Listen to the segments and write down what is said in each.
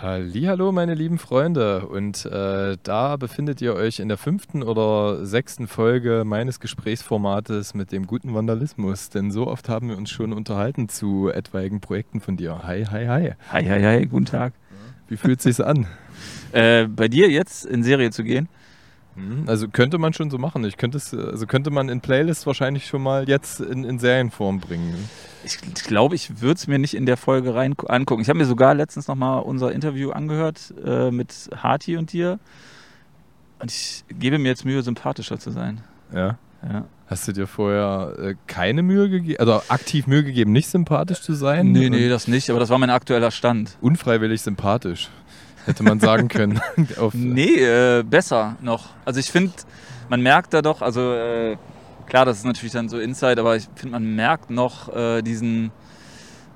Hallo, meine lieben Freunde. Und äh, da befindet ihr euch in der fünften oder sechsten Folge meines Gesprächsformates mit dem guten Vandalismus. Denn so oft haben wir uns schon unterhalten zu etwaigen Projekten von dir. Hi, hi, hi. Hi, hi, hi, guten Tag. Wie fühlt es sich an? Äh, bei dir jetzt in Serie zu gehen? Hm, Also könnte man schon so machen. Ich könnte es, also könnte man in Playlists wahrscheinlich schon mal jetzt in, in Serienform bringen. Ich glaube, ich würde es mir nicht in der Folge rein angucken. Ich habe mir sogar letztens nochmal unser Interview angehört äh, mit Harti und dir. Und ich gebe mir jetzt Mühe, sympathischer zu sein. Ja. Ja. Hast du dir vorher äh, keine Mühe gegeben, also aktiv Mühe gegeben, nicht sympathisch zu sein? Nee, nee, das nicht, aber das war mein aktueller Stand. Unfreiwillig sympathisch, hätte man sagen können. Auf, Nee, äh, besser noch. Also ich finde, man merkt da doch, also äh, klar, das ist natürlich dann so Inside, aber ich finde, man merkt noch äh, diesen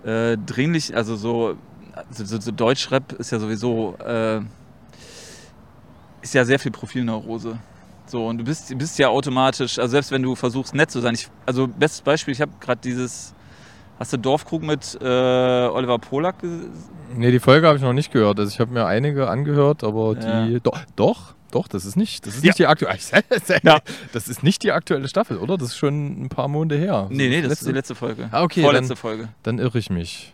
äh, dringlich, also so, so, so Deutschrap ist ja sowieso, äh, ist ja sehr viel Profilneurose. So, und du bist, du bist ja automatisch, also selbst wenn du versuchst nett zu sein, ich, also bestes Beispiel, ich habe gerade dieses, hast du Dorfkrug mit äh, Oliver Polak gesehen? Nee, die Folge habe ich noch nicht gehört. Also ich habe mir einige angehört, aber Ja. die. Doch, doch, doch, das ist nicht. Das ist Ja. nicht die aktuelle. Ja. Das ist nicht die aktuelle Staffel, oder? Das ist schon ein paar Monate her. Nee, nee, das ist Letzte- die letzte Folge. Ah, okay, Vorletzte dann- Folge. Dann irre ich mich.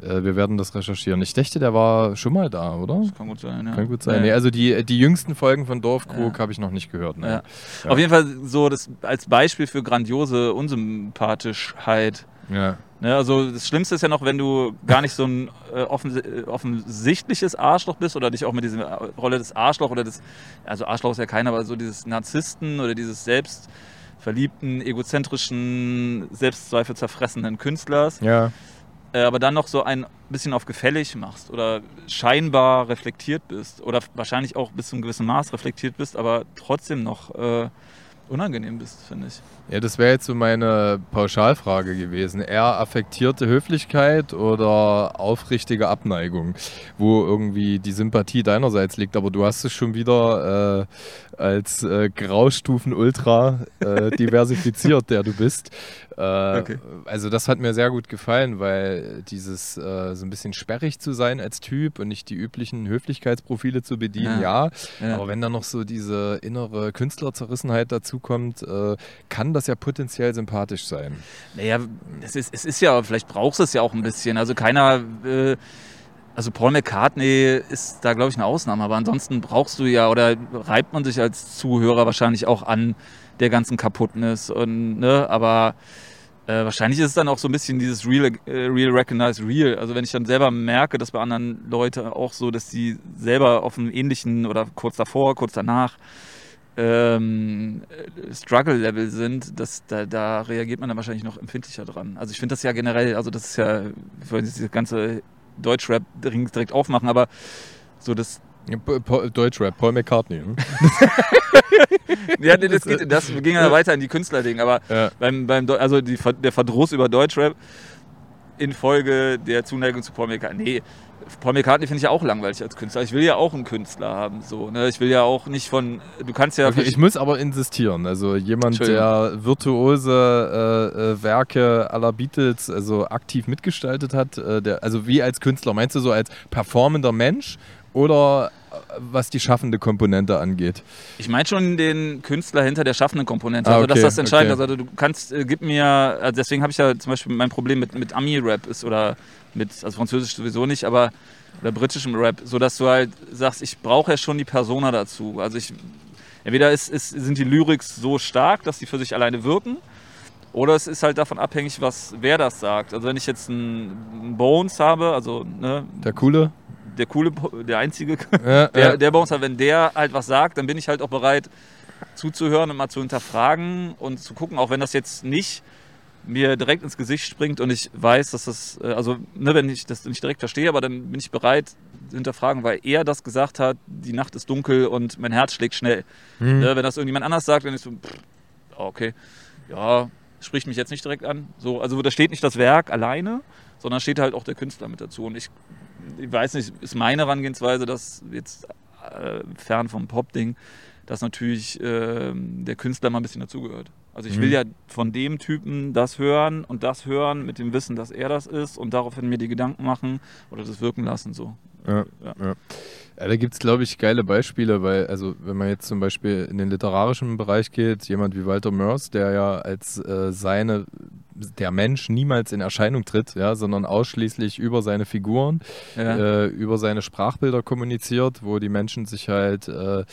Äh, wir werden das recherchieren. Ich dachte, der war schon mal da, oder? Das kann gut sein, ja. Kann gut sein. Ja. Nee, also die, die jüngsten Folgen von Dorfkrug habe ich noch nicht gehört. Ne? Auf jeden Fall so das als Beispiel für grandiose Unsympathischheit. Ja. Ne, also das Schlimmste ist ja noch, wenn du gar nicht so ein äh, offens äh, offensichtliches Arschloch bist oder dich auch mit dieser Rolle des Arschloch oder des, also Arschloch ist ja keiner, aber so dieses Narzissten oder dieses selbstverliebten, egozentrischen, Selbstzweifel zerfressenen Künstlers, ja. äh, aber dann noch so ein bisschen auf gefällig machst oder scheinbar reflektiert bist oder wahrscheinlich auch bis zu einem gewissen Maß reflektiert bist, aber trotzdem noch äh, unangenehm bist, finde ich. Ja, das wäre jetzt so meine Pauschalfrage gewesen. Eher affektierte Höflichkeit oder aufrichtige Abneigung, wo irgendwie die Sympathie deinerseits liegt. Aber du hast es schon wieder äh, als äh, Graustufen-Ultra äh, diversifiziert, der du bist. Äh, Okay. Also das hat mir sehr gut gefallen, weil dieses äh, so ein bisschen sperrig zu sein als Typ und nicht die üblichen Höflichkeitsprofile zu bedienen, ja. Ja. Aber wenn da noch so diese innere Künstlerzerrissenheit dazukommt, äh, kann das ja potenziell sympathisch sein. Naja, es ist, es ist ja, vielleicht brauchst du es ja auch ein bisschen. Also keiner, äh, also Paul McCartney ist da, glaube ich, eine Ausnahme, aber ansonsten brauchst du ja, oder reibt man sich als Zuhörer wahrscheinlich auch an der ganzen Kaputtness und, ne, aber äh, wahrscheinlich ist es dann auch so ein bisschen dieses Real, äh, Real Recognize Real. Also wenn ich dann selber merke, dass bei anderen Leuten auch so, dass sie selber auf einem ähnlichen oder kurz davor, kurz danach ähm, Struggle-Level sind, das, da, da reagiert man dann wahrscheinlich noch empfindlicher dran. Also ich finde das ja generell, also das ist ja, ich wollte jetzt diese ganze Deutschrap direkt aufmachen, aber so das, Deutschrap, Paul McCartney. hm? ja, nee, das, geht, das ging ja weiter in die Künstlerding, aber Ja. beim, beim also die, der Verdruss über Deutschrap infolge der Zuneigung zu Paul McCartney. Nee, Paul McCartney finde ich ja auch langweilig als Künstler. Ich will ja auch einen Künstler haben. So, ne? Ich will ja auch nicht von. Du kannst ja. Okay, ich muss aber insistieren. Also jemand, der virtuose äh, äh, Werke aller Beatles also aktiv mitgestaltet hat, äh, der, also wie als Künstler, meinst du so als performender Mensch oder äh, was die schaffende Komponente angeht? Ich meine schon den Künstler hinter der schaffenden Komponente. Ah, Also, dass okay, das entscheidend okay. ist. Also, du kannst, äh, gib mir, also deswegen habe ich ja zum Beispiel mein Problem mit, mit Ami-Rap ist oder mit, also Französisch sowieso nicht, aber oder britischem Rap, so dass du halt sagst, ich brauche ja schon die Persona dazu. Also, ich, entweder ist, ist, sind die Lyrics so stark, dass die für sich alleine wirken. Oder es ist halt davon abhängig, was wer das sagt. Also wenn ich jetzt einen Bones habe, also ne, Der coole? der coole, der einzige Ja, der, ja. der bei uns halt, wenn der halt was sagt, dann bin ich halt auch bereit zuzuhören und mal zu hinterfragen und zu gucken, auch wenn das jetzt nicht mir direkt ins Gesicht springt und ich weiß, dass das, äh, also ne, wenn ich das nicht direkt verstehe, aber dann bin ich bereit zu hinterfragen, weil er das gesagt hat, die Nacht ist dunkel und mein Herz schlägt schnell. Hm. Ne, wenn das irgendjemand anders sagt, dann ist so, pff, okay, ja, spricht mich jetzt nicht direkt an. So, also da steht nicht das Werk alleine, sondern steht halt auch der Künstler mit dazu. Und ich, ich weiß nicht, ist meine Herangehensweise, dass jetzt äh, fern vom Pop-Ding, dass natürlich ähm, der Künstler mal ein bisschen dazugehört. Also ich will Mhm. ja von dem Typen das hören und das hören mit dem Wissen, dass er das ist und daraufhin mir die Gedanken machen oder das wirken lassen so. Ja, ja. ja. Ja, da gibt es, glaube ich, geile Beispiele, weil, also, wenn man jetzt zum Beispiel in den literarischen Bereich geht, jemand wie Walter Mörs, der ja als äh, seine, der Mensch niemals in Erscheinung tritt, ja, sondern ausschließlich über seine Figuren, ja. äh, über seine Sprachbilder kommuniziert, wo die Menschen sich halt äh,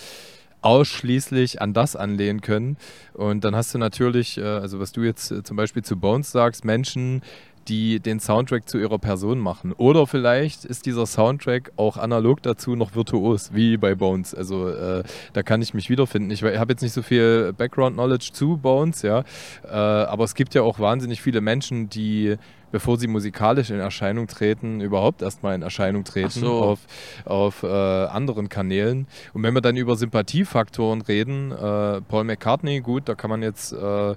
ausschließlich an das anlehnen können. Und dann hast du natürlich, äh, also was du jetzt äh, zum Beispiel zu Bones sagst, Menschen, die den Soundtrack zu ihrer Person machen. Oder vielleicht ist dieser Soundtrack auch analog dazu noch virtuos, wie bei Bones. Also äh, da kann ich mich wiederfinden. Ich habe jetzt nicht so viel Background-Knowledge zu Bones, ja, äh, aber es gibt ja auch wahnsinnig viele Menschen, die bevor sie musikalisch in Erscheinung treten, überhaupt erstmal in Erscheinung treten so. auf, auf äh, anderen Kanälen. Und wenn wir dann über Sympathiefaktoren reden, äh, Paul McCartney, gut, da kann man jetzt äh,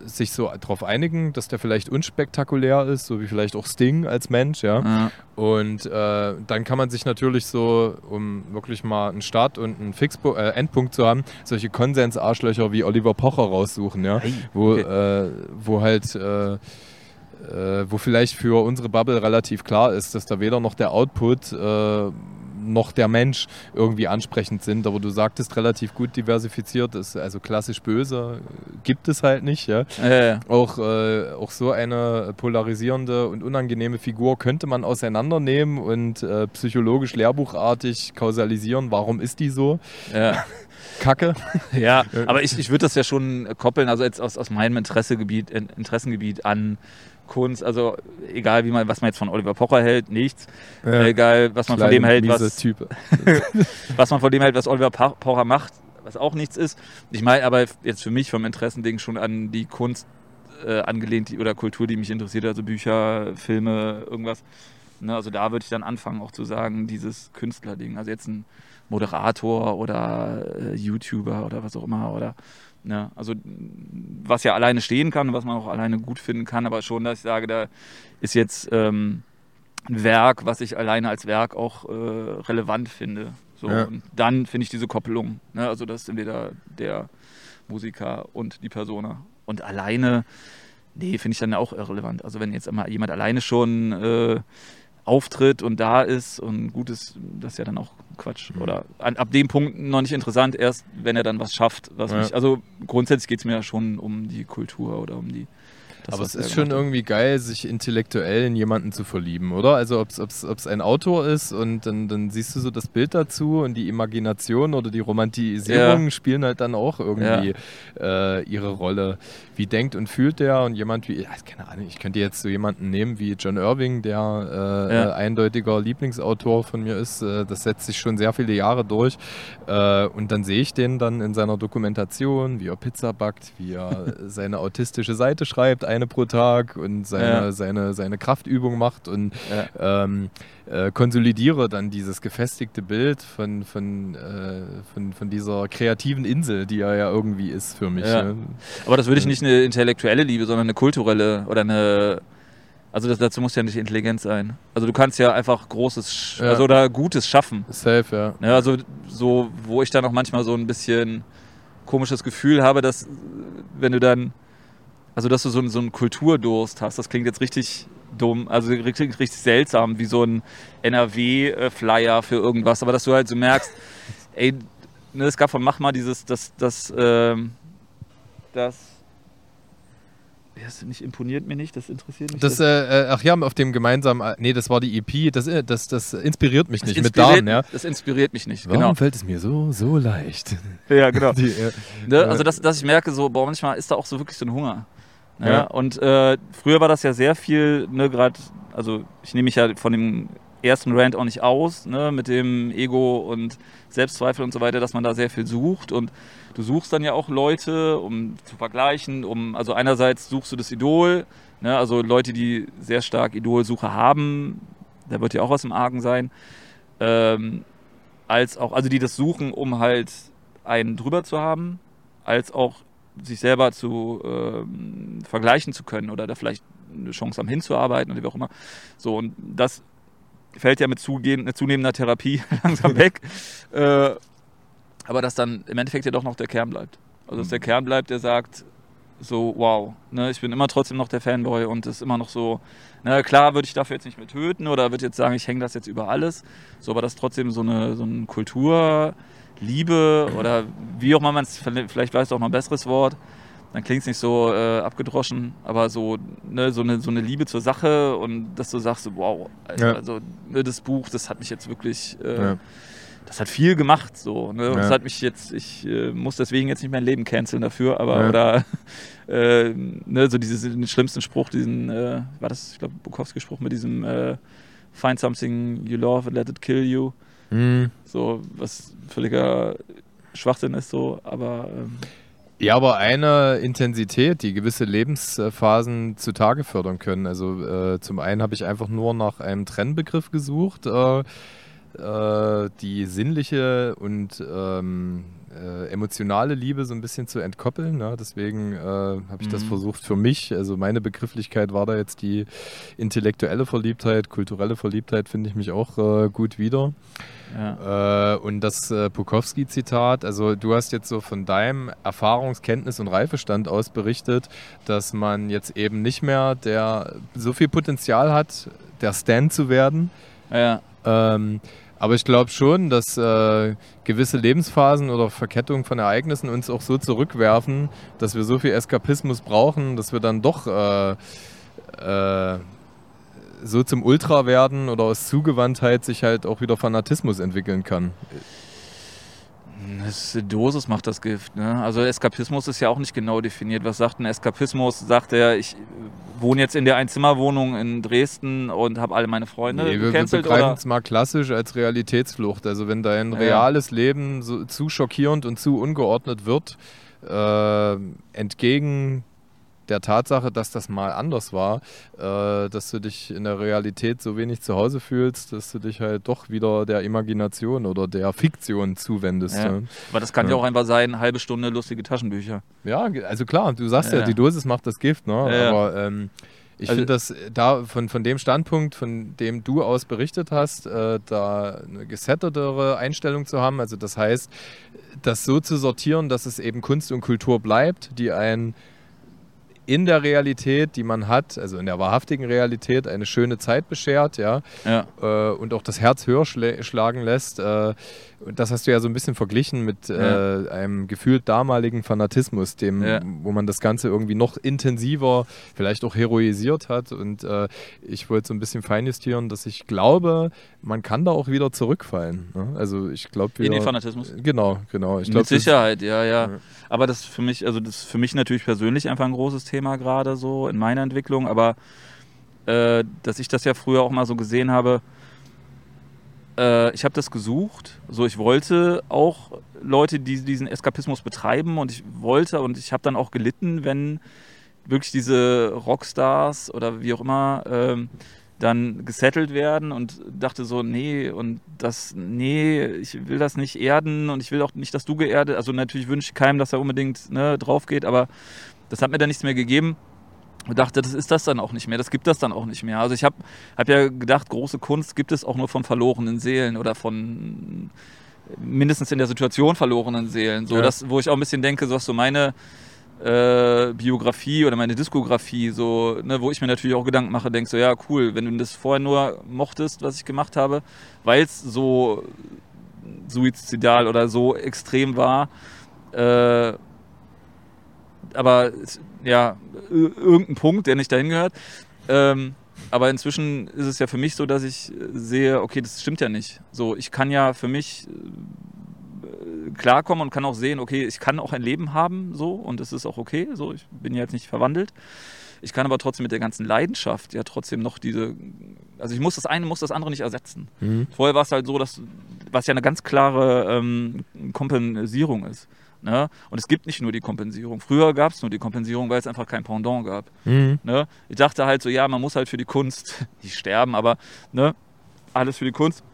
sich so darauf einigen, dass der vielleicht unspektakulär ist, so wie vielleicht auch Sting als Mensch, ja. ja. Und äh, dann kann man sich natürlich so, um wirklich mal einen Start und einen Fixpo äh, Endpunkt zu haben, solche Konsensarschlöcher wie Oliver Pocher raussuchen, ja. Hey, wo, okay. äh, wo halt äh, äh, wo vielleicht für unsere Bubble relativ klar ist, dass da weder noch der Output äh, noch der Mensch irgendwie ansprechend sind. Aber du sagtest relativ gut diversifiziert, ist also klassisch böse gibt es halt nicht. Ja? ja, ja. Auch, äh, auch so eine polarisierende und unangenehme Figur könnte man auseinandernehmen und äh, psychologisch lehrbuchartig kausalisieren, warum ist die so. Ja. Kacke. Ja, aber ich, ich würde das ja schon koppeln, also jetzt aus, aus meinem Interessegebiet, Interessengebiet an Kunst, also egal wie man, was man jetzt von Oliver Pocher hält, nichts. Ja. Egal, was man Kleine, von dem hält, was, was man von dem hält, was Oliver Pocher macht, was auch nichts ist. Ich meine aber jetzt für mich vom Interessending schon an die Kunst äh, angelehnt die, oder Kultur, die mich interessiert, also Bücher, Filme, irgendwas. Ne, also da würde ich dann anfangen auch zu sagen, dieses Künstlerding. Also jetzt ein Moderator oder äh, YouTuber oder was auch immer oder Ne? Also was ja alleine stehen kann, was man auch alleine gut finden kann, aber schon, dass ich sage, da ist jetzt ähm, ein Werk, was ich alleine als Werk auch äh, relevant finde. So, ja. Und dann finde ich diese Koppelung. Ne? Also das ist entweder der Musiker und die Persona. Und alleine, nee, finde ich dann auch irrelevant. Also wenn jetzt immer jemand alleine schon äh, auftritt und da ist und gut ist, das ist ja dann auch Quatsch. Mhm. Oder an, ab dem Punkt noch nicht interessant, erst wenn er dann was schafft. Was ja. mich, also grundsätzlich geht es mir ja schon um die Kultur oder um die das, Aber es ist schon irgendwie geil, sich intellektuell in jemanden zu verlieben, oder? Also ob es ein Autor ist und dann, dann siehst du so das Bild dazu und die Imagination oder die Romantisierung ja. spielen halt dann auch irgendwie äh, ihre Rolle. Wie denkt und fühlt der und jemand wie, keine Ahnung, ich könnte jetzt so jemanden nehmen wie John Irving, der äh, ja. eindeutiger Lieblingsautor von mir ist. Äh, das setzt sich schon sehr viele Jahre durch. Äh, und dann sehe ich den dann in seiner Dokumentation, wie er Pizza backt, wie er seine autistische Seite schreibt, eine pro Tag und seine, ja. seine, seine Kraftübung macht und ja. ähm, äh, konsolidiere dann dieses gefestigte Bild von, von, äh, von, von dieser kreativen Insel, die er ja irgendwie ist für mich. Ja. Aber das würde ich nicht eine intellektuelle Liebe, sondern eine kulturelle oder eine also das, dazu muss ja nicht intelligent sein. Also du kannst ja einfach Großes ja. also oder Gutes schaffen. Safe, ja. ja. Also so, wo ich dann auch manchmal so ein bisschen komisches Gefühl habe, dass wenn du dann also, dass du so, so einen Kulturdurst hast, das klingt jetzt richtig dumm, also richtig, richtig seltsam, wie so ein NRW-Flyer für irgendwas, aber dass du halt so merkst, ey, ne, es gab von Mach mal dieses, das, das, ähm, das, das nicht imponiert mir nicht, das interessiert mich. Das, äh, ach ja, auf dem gemeinsamen, äh, nee, das war die EP, das, äh, das, das inspiriert mich das nicht inspiriert, mit Damen, ja. Das inspiriert mich nicht, Warum genau. fällt es mir so, so leicht? Ja, genau. Die, äh, ne? Also, dass, dass ich merke, so, boah, manchmal ist da auch so wirklich so ein Hunger. Ja. ja. Und äh, früher war das ja sehr viel, ne, gerade, also ich nehme mich ja von dem ersten Rant auch nicht aus, ne, mit dem Ego und Selbstzweifel und so weiter, dass man da sehr viel sucht und du suchst dann ja auch Leute, um zu vergleichen, um, also einerseits suchst du das Idol, ne, also Leute, die sehr stark Idolsuche haben, da wird ja auch was im Argen sein, ähm, als auch, also die das suchen, um halt einen drüber zu haben, als auch sich selber zu ähm, vergleichen zu können oder da vielleicht eine Chance haben hinzuarbeiten oder wie auch immer. So, und das fällt ja mit zunehmender Therapie langsam weg. Äh, aber dass dann im Endeffekt ja doch noch der Kern bleibt. Also dass der mhm. Kern bleibt, der sagt, so, wow. Ne, ich bin immer trotzdem noch der Fanboy und ist immer noch so, na klar würde ich dafür jetzt nicht mehr töten oder würde jetzt sagen, ich hänge das jetzt über alles. So, aber das ist trotzdem so eine, so eine Kulturliebe oder wie auch immer man es, vielleicht weiß auch noch ein besseres Wort, dann klingt es nicht so äh, abgedroschen, aber so, ne, so, eine, so eine Liebe zur Sache und dass du sagst, wow, also, ja. also ne, das Buch, das hat mich jetzt wirklich, äh, ja. das hat viel gemacht, so, ne? Ja. das hat mich jetzt, ich äh, muss deswegen jetzt nicht mein Leben canceln dafür, aber, oder, äh, ne, so diesen den schlimmsten Spruch, diesen, äh, war das, ich glaube, Bukowski-Spruch mit diesem, äh, find something you love and let it kill you, mhm. so, was völliger Schwachsinn ist, so, aber, ähm, ja, aber eine Intensität, die gewisse Lebensphasen zutage fördern können. Also äh, zum einen habe ich einfach nur nach einem Trennbegriff gesucht, äh, äh, die sinnliche und ähm, äh, emotionale Liebe so ein bisschen zu entkoppeln. Ne? Deswegen äh, habe ich mhm. das versucht für mich. Also meine Begrifflichkeit war da jetzt die intellektuelle Verliebtheit, kulturelle Verliebtheit finde ich mich auch äh, gut wieder. Ja. Äh, und das äh, Pukowski-Zitat, also du hast jetzt so von deinem Erfahrungs-, Kenntnis- und Reifestand aus berichtet, dass man jetzt eben nicht mehr der so viel Potenzial hat, der Stand zu werden. Ja. Ähm, aber ich glaube schon, dass äh, gewisse Lebensphasen oder Verkettungen von Ereignissen uns auch so zurückwerfen, dass wir so viel Eskapismus brauchen, dass wir dann doch äh, äh, so zum Ultra werden oder aus Zugewandtheit sich halt auch wieder Fanatismus entwickeln kann. Das Dosis macht das Gift. Ne? Also Eskapismus ist ja auch nicht genau definiert. Was sagt ein Eskapismus? Sagt er, ich wohne jetzt in der Einzimmerwohnung in Dresden und habe alle meine Freunde nee, wir, wir begreifen es mal klassisch als Realitätsflucht. Also wenn dein ja. reales Leben so, zu schockierend und zu ungeordnet wird, äh, entgegen der Tatsache, dass das mal anders war, äh, dass du dich in der Realität so wenig zu Hause fühlst, dass du dich halt doch wieder der Imagination oder der Fiktion zuwendest. Ja. Ne? Aber das kann ja. ja. auch einfach sein, halbe Stunde lustige Taschenbücher. Ja, also klar, du sagst ja, ja die Dosis macht das Gift, ne? aber ähm, ich also, finde das da von, von dem Standpunkt, von dem du aus berichtet hast, äh, da eine gesettetere Einstellung zu haben, also das heißt, das so zu sortieren, dass es eben Kunst und Kultur bleibt, die ein in der Realität, die man hat, also in der wahrhaftigen Realität, eine schöne Zeit beschert, ja, ja. Äh, und auch das Herz höher schlagen lässt. Äh, das hast du ja so ein bisschen verglichen mit ja. äh, einem gefühlt damaligen Fanatismus, dem, ja. wo man das Ganze irgendwie noch intensiver, vielleicht auch heroisiert hat. Und äh, ich wollte so ein bisschen feinjustieren, dass ich glaube, man kann da auch wieder zurückfallen. Ne? Also ich glaube In den Fanatismus? Genau, genau. Ich glaub, mit Sicherheit, ja, ja. Aber das für mich, also das ist für mich natürlich persönlich einfach ein großes Thema gerade so in meiner Entwicklung. Aber äh, dass ich das ja früher auch mal so gesehen habe, äh, ich habe das gesucht. So, ich wollte auch Leute, die diesen Eskapismus betreiben und ich wollte und ich habe dann auch gelitten, wenn wirklich diese Rockstars oder wie auch immer ähm, dann gesettelt werden und dachte so, nee, und das, nee, ich will das nicht erden und ich will auch nicht, dass du geerdet, also natürlich wünsche ich keinem, dass er unbedingt ne, drauf geht, aber das hat mir dann nichts mehr gegeben und dachte, das ist das dann auch nicht mehr, das gibt das dann auch nicht mehr. Also ich habe hab ja gedacht, große Kunst gibt es auch nur von verlorenen Seelen oder von mindestens in der Situation verlorenen Seelen. So, ja. das, wo ich auch ein bisschen denke, so was so meine äh, Biografie oder meine Diskografie, so, ne, wo ich mir natürlich auch Gedanken mache, denkst so, ja, cool, wenn du das vorher nur mochtest, was ich gemacht habe, weil es so suizidal oder so extrem war, äh, aber ja, irgendein Punkt, der nicht dahin gehört. Ähm, aber inzwischen ist es ja für mich so, dass ich sehe, okay, das stimmt ja nicht. So, ich kann ja für mich äh, klarkommen und kann auch sehen, okay, ich kann auch ein Leben haben, so, und es ist auch okay, so, ich bin ja jetzt nicht verwandelt. Ich kann aber trotzdem mit der ganzen Leidenschaft ja trotzdem noch diese, also ich muss das eine, muss das andere nicht ersetzen. Mhm. Vorher war es halt so, dass, was ja eine ganz klare ähm, Kompensierung ist. Ne? Und es gibt nicht nur die Kompensierung. Früher gab es nur die Kompensierung, weil es einfach kein Pendant gab. Mhm. Ne? Ich dachte halt so, ja, man muss halt für die Kunst, nicht sterben, aber ne, alles für die Kunst,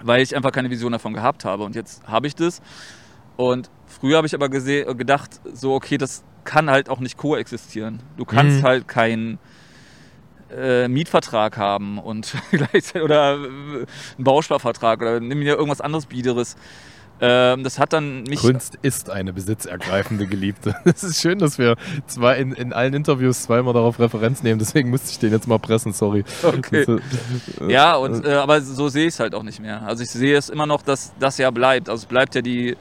weil ich einfach keine Vision davon gehabt habe. Und jetzt habe ich das. Und früher habe ich aber gedacht, so, okay, das kann halt auch nicht koexistieren. Du kannst mhm. halt keinen äh, Mietvertrag haben und oder einen Bausparvertrag oder nimm dir irgendwas anderes Biederes Ähm, das hat dann mich. Kunst ist eine besitzergreifende Geliebte. Es ist schön, dass wir zwei in, in allen Interviews zweimal darauf Referenz nehmen, deswegen musste ich den jetzt mal pressen, sorry. Okay. Äh, Ja, und, äh, aber so sehe ich es halt auch nicht mehr. Also ich sehe es immer noch, dass das ja bleibt. Also es bleibt ja die,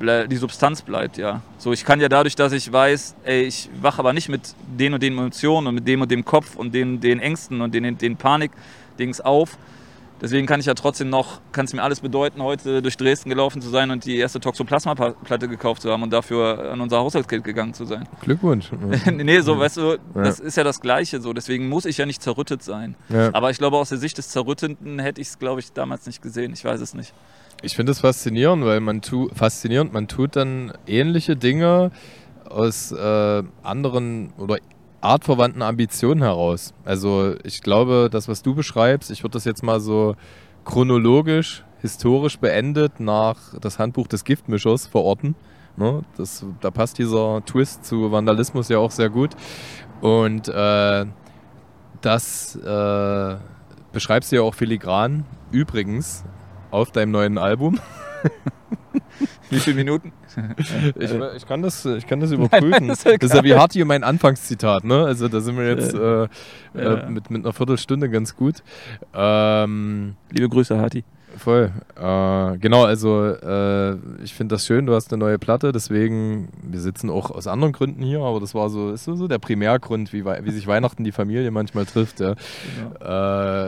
die Substanz bleibt ja. So, ich kann ja dadurch, dass ich weiß, ey, ich wache aber nicht mit den und den Emotionen und mit dem und dem Kopf und den, den Ängsten und den, den Panik-Dings auf. Deswegen kann ich ja trotzdem noch, kann es mir alles bedeuten, heute durch Dresden gelaufen zu sein und die erste Toxoplasma-Platte gekauft zu haben und dafür an unser Haushaltskind gegangen zu sein. Glückwunsch. nee, so, weißt du, das ist ja das Gleiche so. Deswegen muss ich ja nicht zerrüttet sein. Ja. Aber ich glaube, aus der Sicht des Zerrütteten hätte ich es, glaube ich, damals nicht gesehen. Ich weiß es nicht. Ich finde es faszinierend, weil man tu, faszinierend, man tut dann ähnliche Dinge aus äh, anderen oder artverwandten Ambitionen heraus. Also ich glaube, das, was du beschreibst, ich würde das jetzt mal so chronologisch, historisch beendet nach das Handbuch des Giftmischers verorten. Ne? Das, da passt dieser Twist zu Vandalismus ja auch sehr gut. Und äh, das äh, beschreibst du ja auch filigran. Übrigens, auf deinem neuen Album. Wie viele Minuten? Ich, ich, kann, das, ich kann das überprüfen. nein, ist egal. das ist ja wie Harti mein Anfangszitat, ne? Also da sind wir jetzt äh, Ja. äh, mit, mit einer Viertelstunde ganz gut. Ähm, Liebe Grüße, Hati. Voll. Äh, genau, also äh, ich finde das schön, du hast eine neue Platte, deswegen, wir sitzen auch aus anderen Gründen hier, aber das war so, ist so, der Primärgrund, wie, wie sich Weihnachten die Familie manchmal trifft. Ja.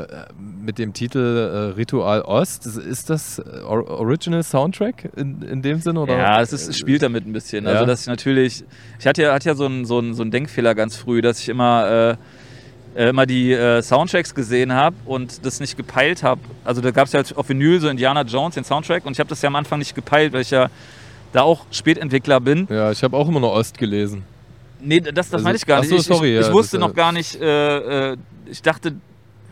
Äh, mit dem Titel äh, Ritual Ost, ist- das Or Original Soundtrack in, in dem Sinne? Oder? Ja, es, ist, spielt damit ein bisschen. Also, Ja. dass ich natürlich. Ich hatte ja, hatte ja so, einen, so, einen, so einen Denkfehler ganz früh, dass ich immer. Äh, immer die äh, Soundtracks gesehen habe und das nicht gepeilt habe. Also da gab es ja halt auf Vinyl so Indiana Jones, den Soundtrack, und ich habe das ja am Anfang nicht gepeilt, weil ich ja da auch Spätentwickler bin. Ja, ich habe auch immer nur Ost gelesen. Nee, das, das Also- meine ich gar nicht. so, ich, sorry, ich, ja, ich das wusste noch gar nicht, äh, äh, ich dachte,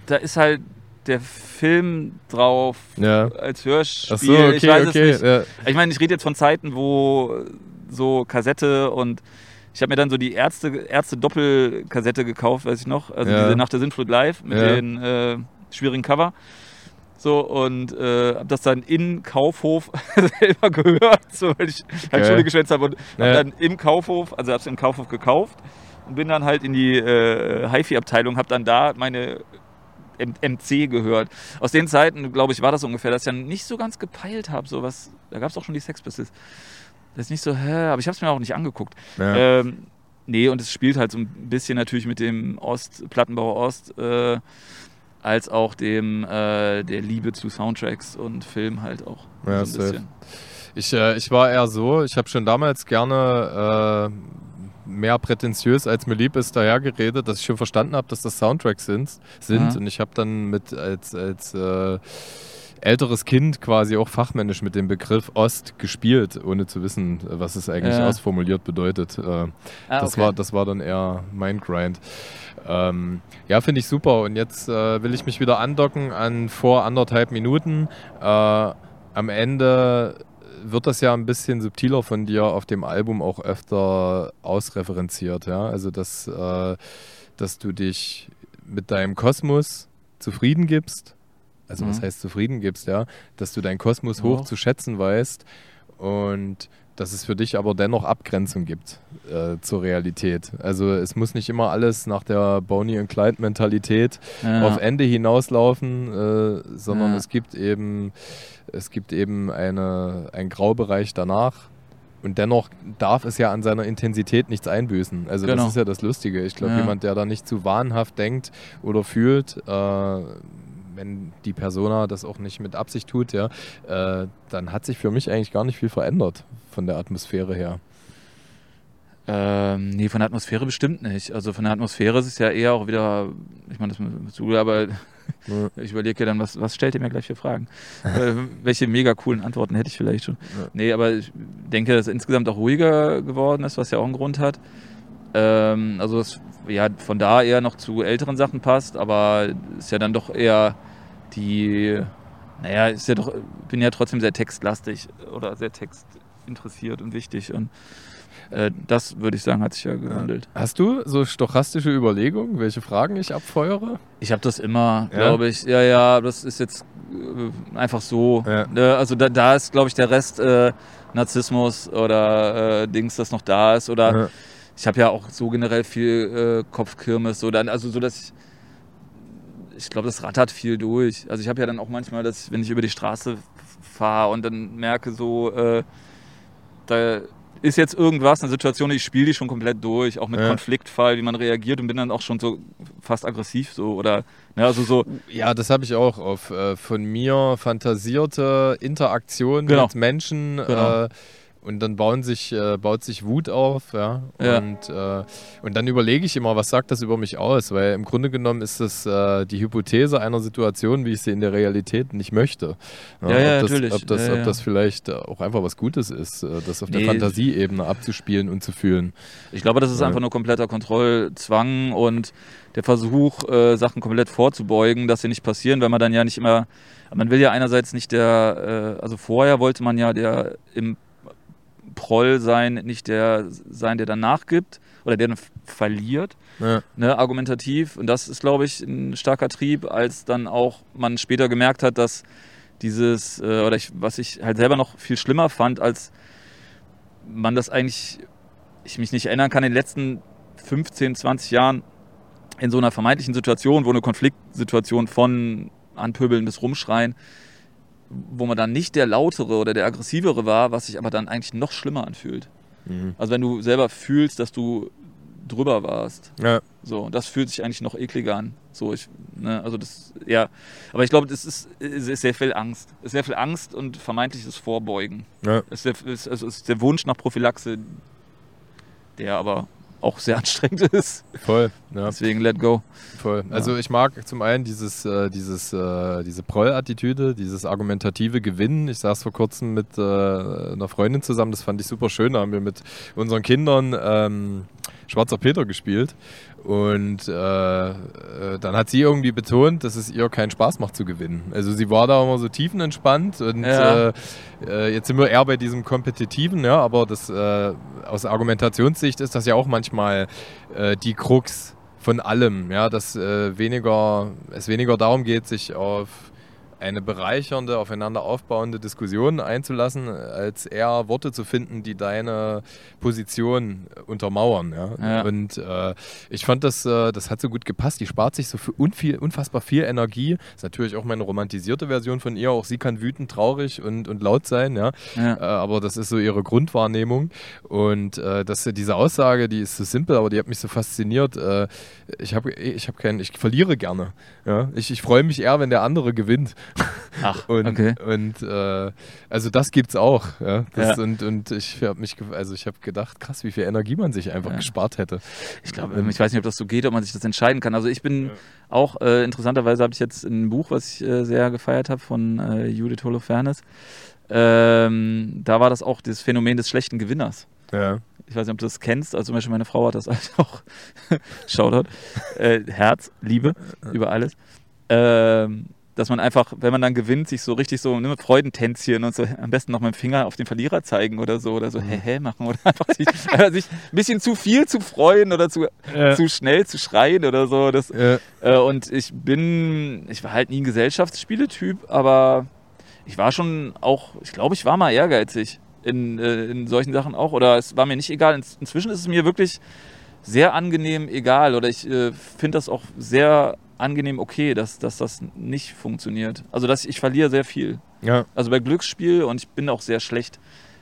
da ist halt der Film drauf Ja. als Hörspiel. Ach so, okay, ich weiß okay. es nicht. Ja. Ich meine, ich rede jetzt von Zeiten, wo so Kassette und ich habe mir dann so die Ärzte, Ärzte Doppelkassette gekauft, weiß ich noch. Also Ja. diese Nach der Sinnflut Live mit Ja. den äh, schwierigen Cover. So, und äh, habe das dann in Kaufhof selber gehört, so, weil ich halt. Schule geschwänzt habe und Ja. habe dann im Kaufhof, also habe es im Kaufhof gekauft und bin dann halt in die äh, HiFi-Abteilung, habe dann da meine M MC gehört. Aus den Zeiten, glaube ich, war das ungefähr, dass ich dann nicht so ganz gepeilt habe, so was, da gab es auch schon die Sex Pistols. Das ist nicht so, hä, aber ich habe es mir auch nicht angeguckt. Ja. Ähm, nee, und es spielt halt so ein bisschen natürlich mit dem Ost, Plattenbauer Ost, äh, als auch dem äh, der Liebe zu Soundtracks und Film halt auch. Ja, so ein safe. bisschen. Ich, äh, ich war eher so, ich habe schon damals gerne äh, mehr prätentiös, als mir lieb ist, dahergeredet, dass ich schon verstanden habe, dass das Soundtracks sind. sind. Mhm. Und ich habe dann mit als, als äh, älteres Kind quasi auch fachmännisch mit dem Begriff Ost gespielt, ohne zu wissen, was es eigentlich Ja. ausformuliert bedeutet. Äh, Ah, das, okay. war, das war dann eher mein Grind. Ähm, ja, finde ich super. Und jetzt äh, will ich mich wieder andocken an vor anderthalb Minuten. Äh, am Ende wird das ja ein bisschen subtiler von dir auf dem Album auch öfter ausreferenziert. Ja? Also, dass, äh, dass du dich mit deinem Kosmos zufrieden gibst. Also, was Mhm. heißt zufrieden gibst, ja? Dass du deinen Kosmos Ja. hoch zu schätzen weißt und dass es für dich aber dennoch Abgrenzung gibt äh, zur Realität. Also es muss nicht immer alles nach der Bonnie und Clyde Mentalität Ja. auf Ende hinauslaufen, äh, sondern Ja. es gibt eben es gibt eben eine, einen Graubereich danach. Und dennoch darf es ja an seiner Intensität nichts einbüßen. Also Genau. das ist ja das Lustige. Ich glaube, Ja. jemand, der da nicht zu wahnhaft denkt oder fühlt, äh, wenn die Persona das auch nicht mit Absicht tut, ja, äh, dann hat sich für mich eigentlich gar nicht viel verändert von der Atmosphäre her. Ähm, nee, von der Atmosphäre bestimmt nicht. Also von der Atmosphäre ist es ja eher auch wieder, ich meine, das mit zu, aber Ja. ich überlege ja dann, was, was stellt ihr mir gleich für Fragen? äh, welche mega coolen Antworten hätte ich vielleicht schon. Ja. Nee, aber ich denke, dass es insgesamt auch ruhiger geworden ist, was ja auch einen Grund hat. Ähm, also es ja von da eher noch zu älteren Sachen passt, aber ist ja dann doch eher die, naja, ist ja doch, bin ja trotzdem sehr textlastig oder sehr textinteressiert und wichtig und äh, das würde ich sagen, hat sich ja gewandelt. Hast du so stochastische Überlegungen, welche Fragen ich abfeuere? Ich habe das immer, Ja? glaube ich. Ja, ja, das ist jetzt äh, einfach so. Ja. Ne? Also da, da ist, glaube ich, der Rest äh, Narzissmus oder äh, Dings, das noch da ist. Oder ja. ich habe ja auch so generell viel äh, Kopfkirmes. So dann, also so, dass ich, ich glaube, das rattert viel durch. Also ich habe ja dann auch manchmal, dass wenn ich über die Straße fahre und dann merke so, äh, da ist jetzt irgendwas, eine Situation, ich spiele die schon komplett durch, auch mit ja. Konfliktfall, wie man reagiert und bin dann auch schon so fast aggressiv so oder ne, also so. Ja, das habe ich auch auf äh, von mir fantasierte Interaktion genau. mit Menschen. Genau. Äh, und dann bauen sich, äh, baut sich Wut auf, ja. ja. Und, äh, und dann überlege ich immer, was sagt das über mich aus? Weil im Grunde genommen ist das äh, die Hypothese einer Situation, wie ich sie in der Realität nicht möchte. Ja, ja, ja das, natürlich. Ob das, ja, ob das vielleicht auch einfach was Gutes ist, äh, das auf nee. der Fantasieebene abzuspielen und zu fühlen. Ich glaube, das ist einfach nur kompletter Kontrollzwang und der Versuch, äh, Sachen komplett vorzubeugen, dass sie nicht passieren, weil man dann ja nicht immer, man will ja einerseits nicht der, äh, also vorher wollte man ja der im Proll sein, nicht der sein, der dann nachgibt oder der dann verliert, ja. ne, argumentativ. Und das ist, glaube ich, ein starker Trieb, als dann auch man später gemerkt hat, dass dieses, äh, oder ich, was ich halt selber noch viel schlimmer fand, als man das eigentlich, ich mich nicht erinnern kann, in den letzten 15, 20 Jahren in so einer vermeintlichen Situation, wo eine Konfliktsituation von Anpöbeln bis Rumschreien, wo man dann nicht der lautere oder der aggressivere war, was sich aber dann eigentlich noch schlimmer anfühlt. Mhm. Also wenn du selber fühlst, dass du drüber warst. Ja. So, das fühlt sich eigentlich noch ekliger an. So, ich, ne, also das, ja. Aber ich glaube, das ist, ist, sehr viel Angst. Es ist sehr viel Angst und vermeintliches Vorbeugen. Ja. Es ist, der, ist, also ist der Wunsch nach Prophylaxe, der aber auch sehr anstrengend ist. Voll. Ja. Deswegen let go. Voll. Also ich mag zum einen dieses, äh, dieses, äh, diese Proll-Attitüde, dieses argumentative Gewinnen. Ich saß vor kurzem mit äh, einer Freundin zusammen, das fand ich super schön. Da haben wir mit unseren Kindern ähm, Schwarzer Peter gespielt. Und äh, äh, dann hat sie irgendwie betont, dass es ihr keinen Spaß macht zu gewinnen. Also sie war da immer so tiefenentspannt und ja. äh, äh jetzt sind wir eher bei diesem Kompetitiven, ja, aber das äh, aus Argumentationssicht ist das ja auch manchmal äh, die Krux von allem, ja, dass weniger, es weniger darum geht, sich auf eine bereichernde, aufeinander aufbauende Diskussion einzulassen, als eher Worte zu finden, die deine Position untermauern. Ja? ja. Und äh, ich fand, das, äh, das hat so gut gepasst. Die spart sich so unviel, unfassbar viel Energie. Ist natürlich auch meine romantisierte Version von ihr. Auch sie kann wütend, traurig und, und laut sein. Ja? ja. Äh, aber das ist so ihre Grundwahrnehmung. Und äh, das, diese Aussage, die ist so simpel, aber die hat mich so fasziniert. Äh, ich habe ich hab keinen, ich verliere gerne. Ja? Ich, ich freue mich eher, wenn der andere gewinnt. Ach, und, okay. Und äh, also das gibt's auch. Ja? Das, ja. Und, und ich habe mich, also ich habe gedacht, krass, wie viel Energie man sich einfach ja. gespart hätte. Ich glaube, ähm, ich weiß nicht, ob das so geht, ob man sich das entscheiden kann. Also ich bin ja. auch, äh, interessanterweise habe ich jetzt ein Buch, was ich äh, sehr gefeiert habe von äh, Judith Holofernes. Ähm, da war das auch das Phänomen des schlechten Gewinners. Ja. Ich weiß nicht, ob du das kennst. Also zum Beispiel meine Frau hat das halt auch. Shoutout. Äh, Herz, Liebe, über alles. Ähm, dass man einfach, wenn man dann gewinnt, sich so richtig so ne, Freudentänzchen und so am besten noch mit dem Finger auf den Verlierer zeigen oder so oder so hä hä machen oder einfach sich, einfach sich ein bisschen zu viel zu freuen oder zu, ja. zu schnell zu schreien oder so. Das, ja. äh, und ich bin, ich war halt nie ein Gesellschaftsspieletyp, aber ich war schon auch, ich glaube, ich war mal ehrgeizig in, äh, in solchen Sachen auch oder es war mir nicht egal. In, inzwischen ist es mir wirklich sehr angenehm egal oder ich äh, finde das auch sehr angenehm okay, dass, dass das nicht funktioniert. Also dass ich verliere sehr viel. Ja. Also bei Glücksspiel und ich bin auch sehr schlecht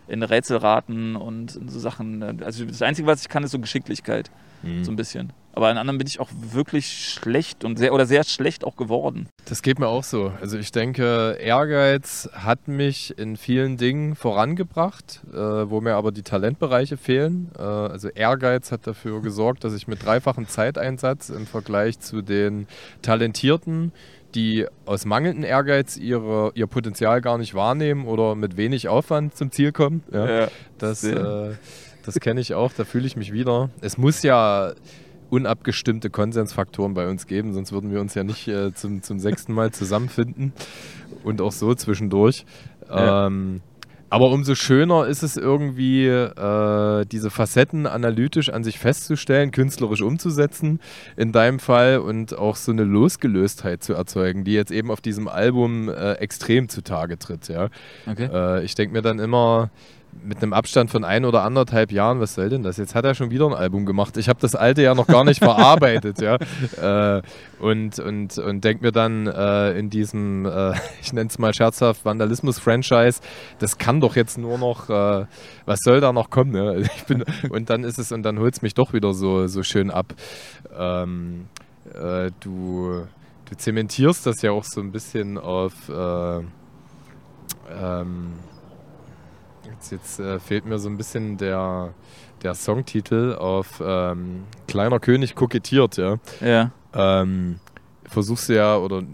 in Rätselraten und in so Sachen. Also das Einzige, was ich kann, ist so Geschicklichkeit. Mhm. So ein bisschen. Aber in anderen bin ich auch wirklich schlecht und sehr oder sehr schlecht auch geworden. Das geht mir auch so. Also ich denke, Ehrgeiz hat mich in vielen Dingen vorangebracht, äh, wo mir aber die Talentbereiche fehlen. Äh, also Ehrgeiz hat dafür gesorgt, dass ich mit dreifachem Zeiteinsatz im Vergleich zu den Talentierten die aus mangelndem Ehrgeiz ihre, ihr Potenzial gar nicht wahrnehmen oder mit wenig Aufwand zum Ziel kommen. Ja, ja das äh, das kenne ich auch, da fühle ich mich wieder. Es muss ja unabgestimmte Konsensfaktoren bei uns geben, sonst würden wir uns ja nicht äh, zum, zum sechsten Mal zusammenfinden und auch so zwischendurch. Ja. Ähm, Aber umso schöner ist es irgendwie, äh, diese Facetten analytisch an sich festzustellen, künstlerisch umzusetzen in deinem Fall und auch so eine Losgelöstheit zu erzeugen, die jetzt eben auf diesem Album äh, extrem zutage tritt. Ja? Okay. Äh, ich denke mir dann immer, mit einem Abstand von ein oder anderthalb Jahren, was soll denn das? Jetzt hat er schon wieder ein Album gemacht. Ich habe das alte ja noch gar nicht verarbeitet, ja. Äh, und und, und denke mir dann äh, in diesem, äh, ich nenne es mal scherzhaft, Vandalismus-Franchise, das kann doch jetzt nur noch, äh, was soll da noch kommen? Ne? Ich bin, und dann ist es, und dann holt es mich doch wieder so, so schön ab. Ähm, äh, du, du zementierst das ja auch so ein bisschen auf äh, ähm, Jetzt, jetzt äh, fehlt mir so ein bisschen der, der Songtitel auf ähm, Kleiner König kokettiert, ja. Ja. Ähm, versuchst ja, oder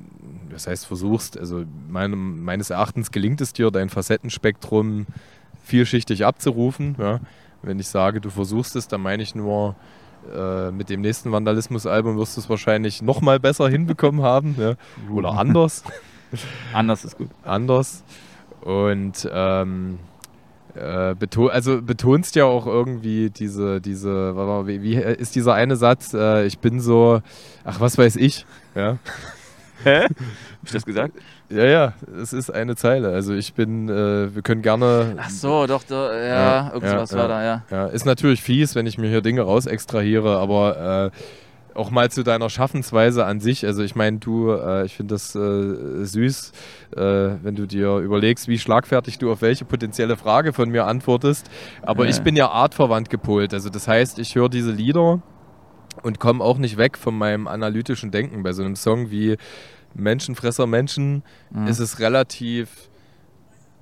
was heißt versuchst, also meinem, meines Erachtens gelingt es dir, dein Facettenspektrum vielschichtig abzurufen. Ja. Wenn ich sage, du versuchst es, dann meine ich nur, äh, mit dem nächsten Vandalismus-Album wirst du es wahrscheinlich noch mal besser hinbekommen haben. Ja. Oder anders. Anders ist gut. anders. Und ähm, äh, beton, also betonst ja auch irgendwie diese, diese, warte mal, wie, wie ist dieser eine Satz, äh, ich bin so, ach was weiß ich, ja. Hä? Hab ich das gesagt? Ja, ja, es ist eine Zeile. Also ich bin, äh, wir können gerne. Ach so, doch, doch ja, Ja, irgendwas ja, war ja. da, ja. Ja, ist natürlich fies, wenn ich mir hier Dinge raus extrahiere, aber äh, auch mal zu deiner Schaffensweise an sich. Also ich meine, du, äh, ich finde das äh, süß, äh, wenn du dir überlegst, wie schlagfertig du auf welche potenzielle Frage von mir antwortest. Aber ich bin ja artverwandt gepolt. Also das heißt, ich höre diese Lieder und komme auch nicht weg von meinem analytischen Denken. Bei so einem Song wie Menschenfresser Menschen Mhm. ist es relativ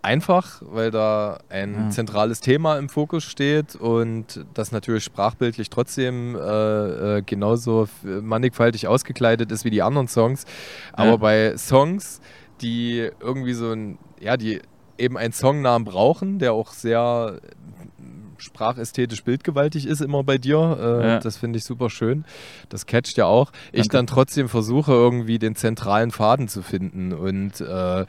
einfach, weil da ein Ja. zentrales Thema im Fokus steht und das natürlich sprachbildlich trotzdem äh, äh, genauso mannigfaltig ausgekleidet ist wie die anderen Songs. Aber Ja. bei Songs, die irgendwie so ein, ja, die eben einen Songnamen brauchen, der auch sehr sprachästhetisch bildgewaltig ist immer bei dir. Äh, Ja. Das finde ich super schön. Das catcht ja auch. Ich Danke. dann trotzdem versuche irgendwie den zentralen Faden zu finden und äh,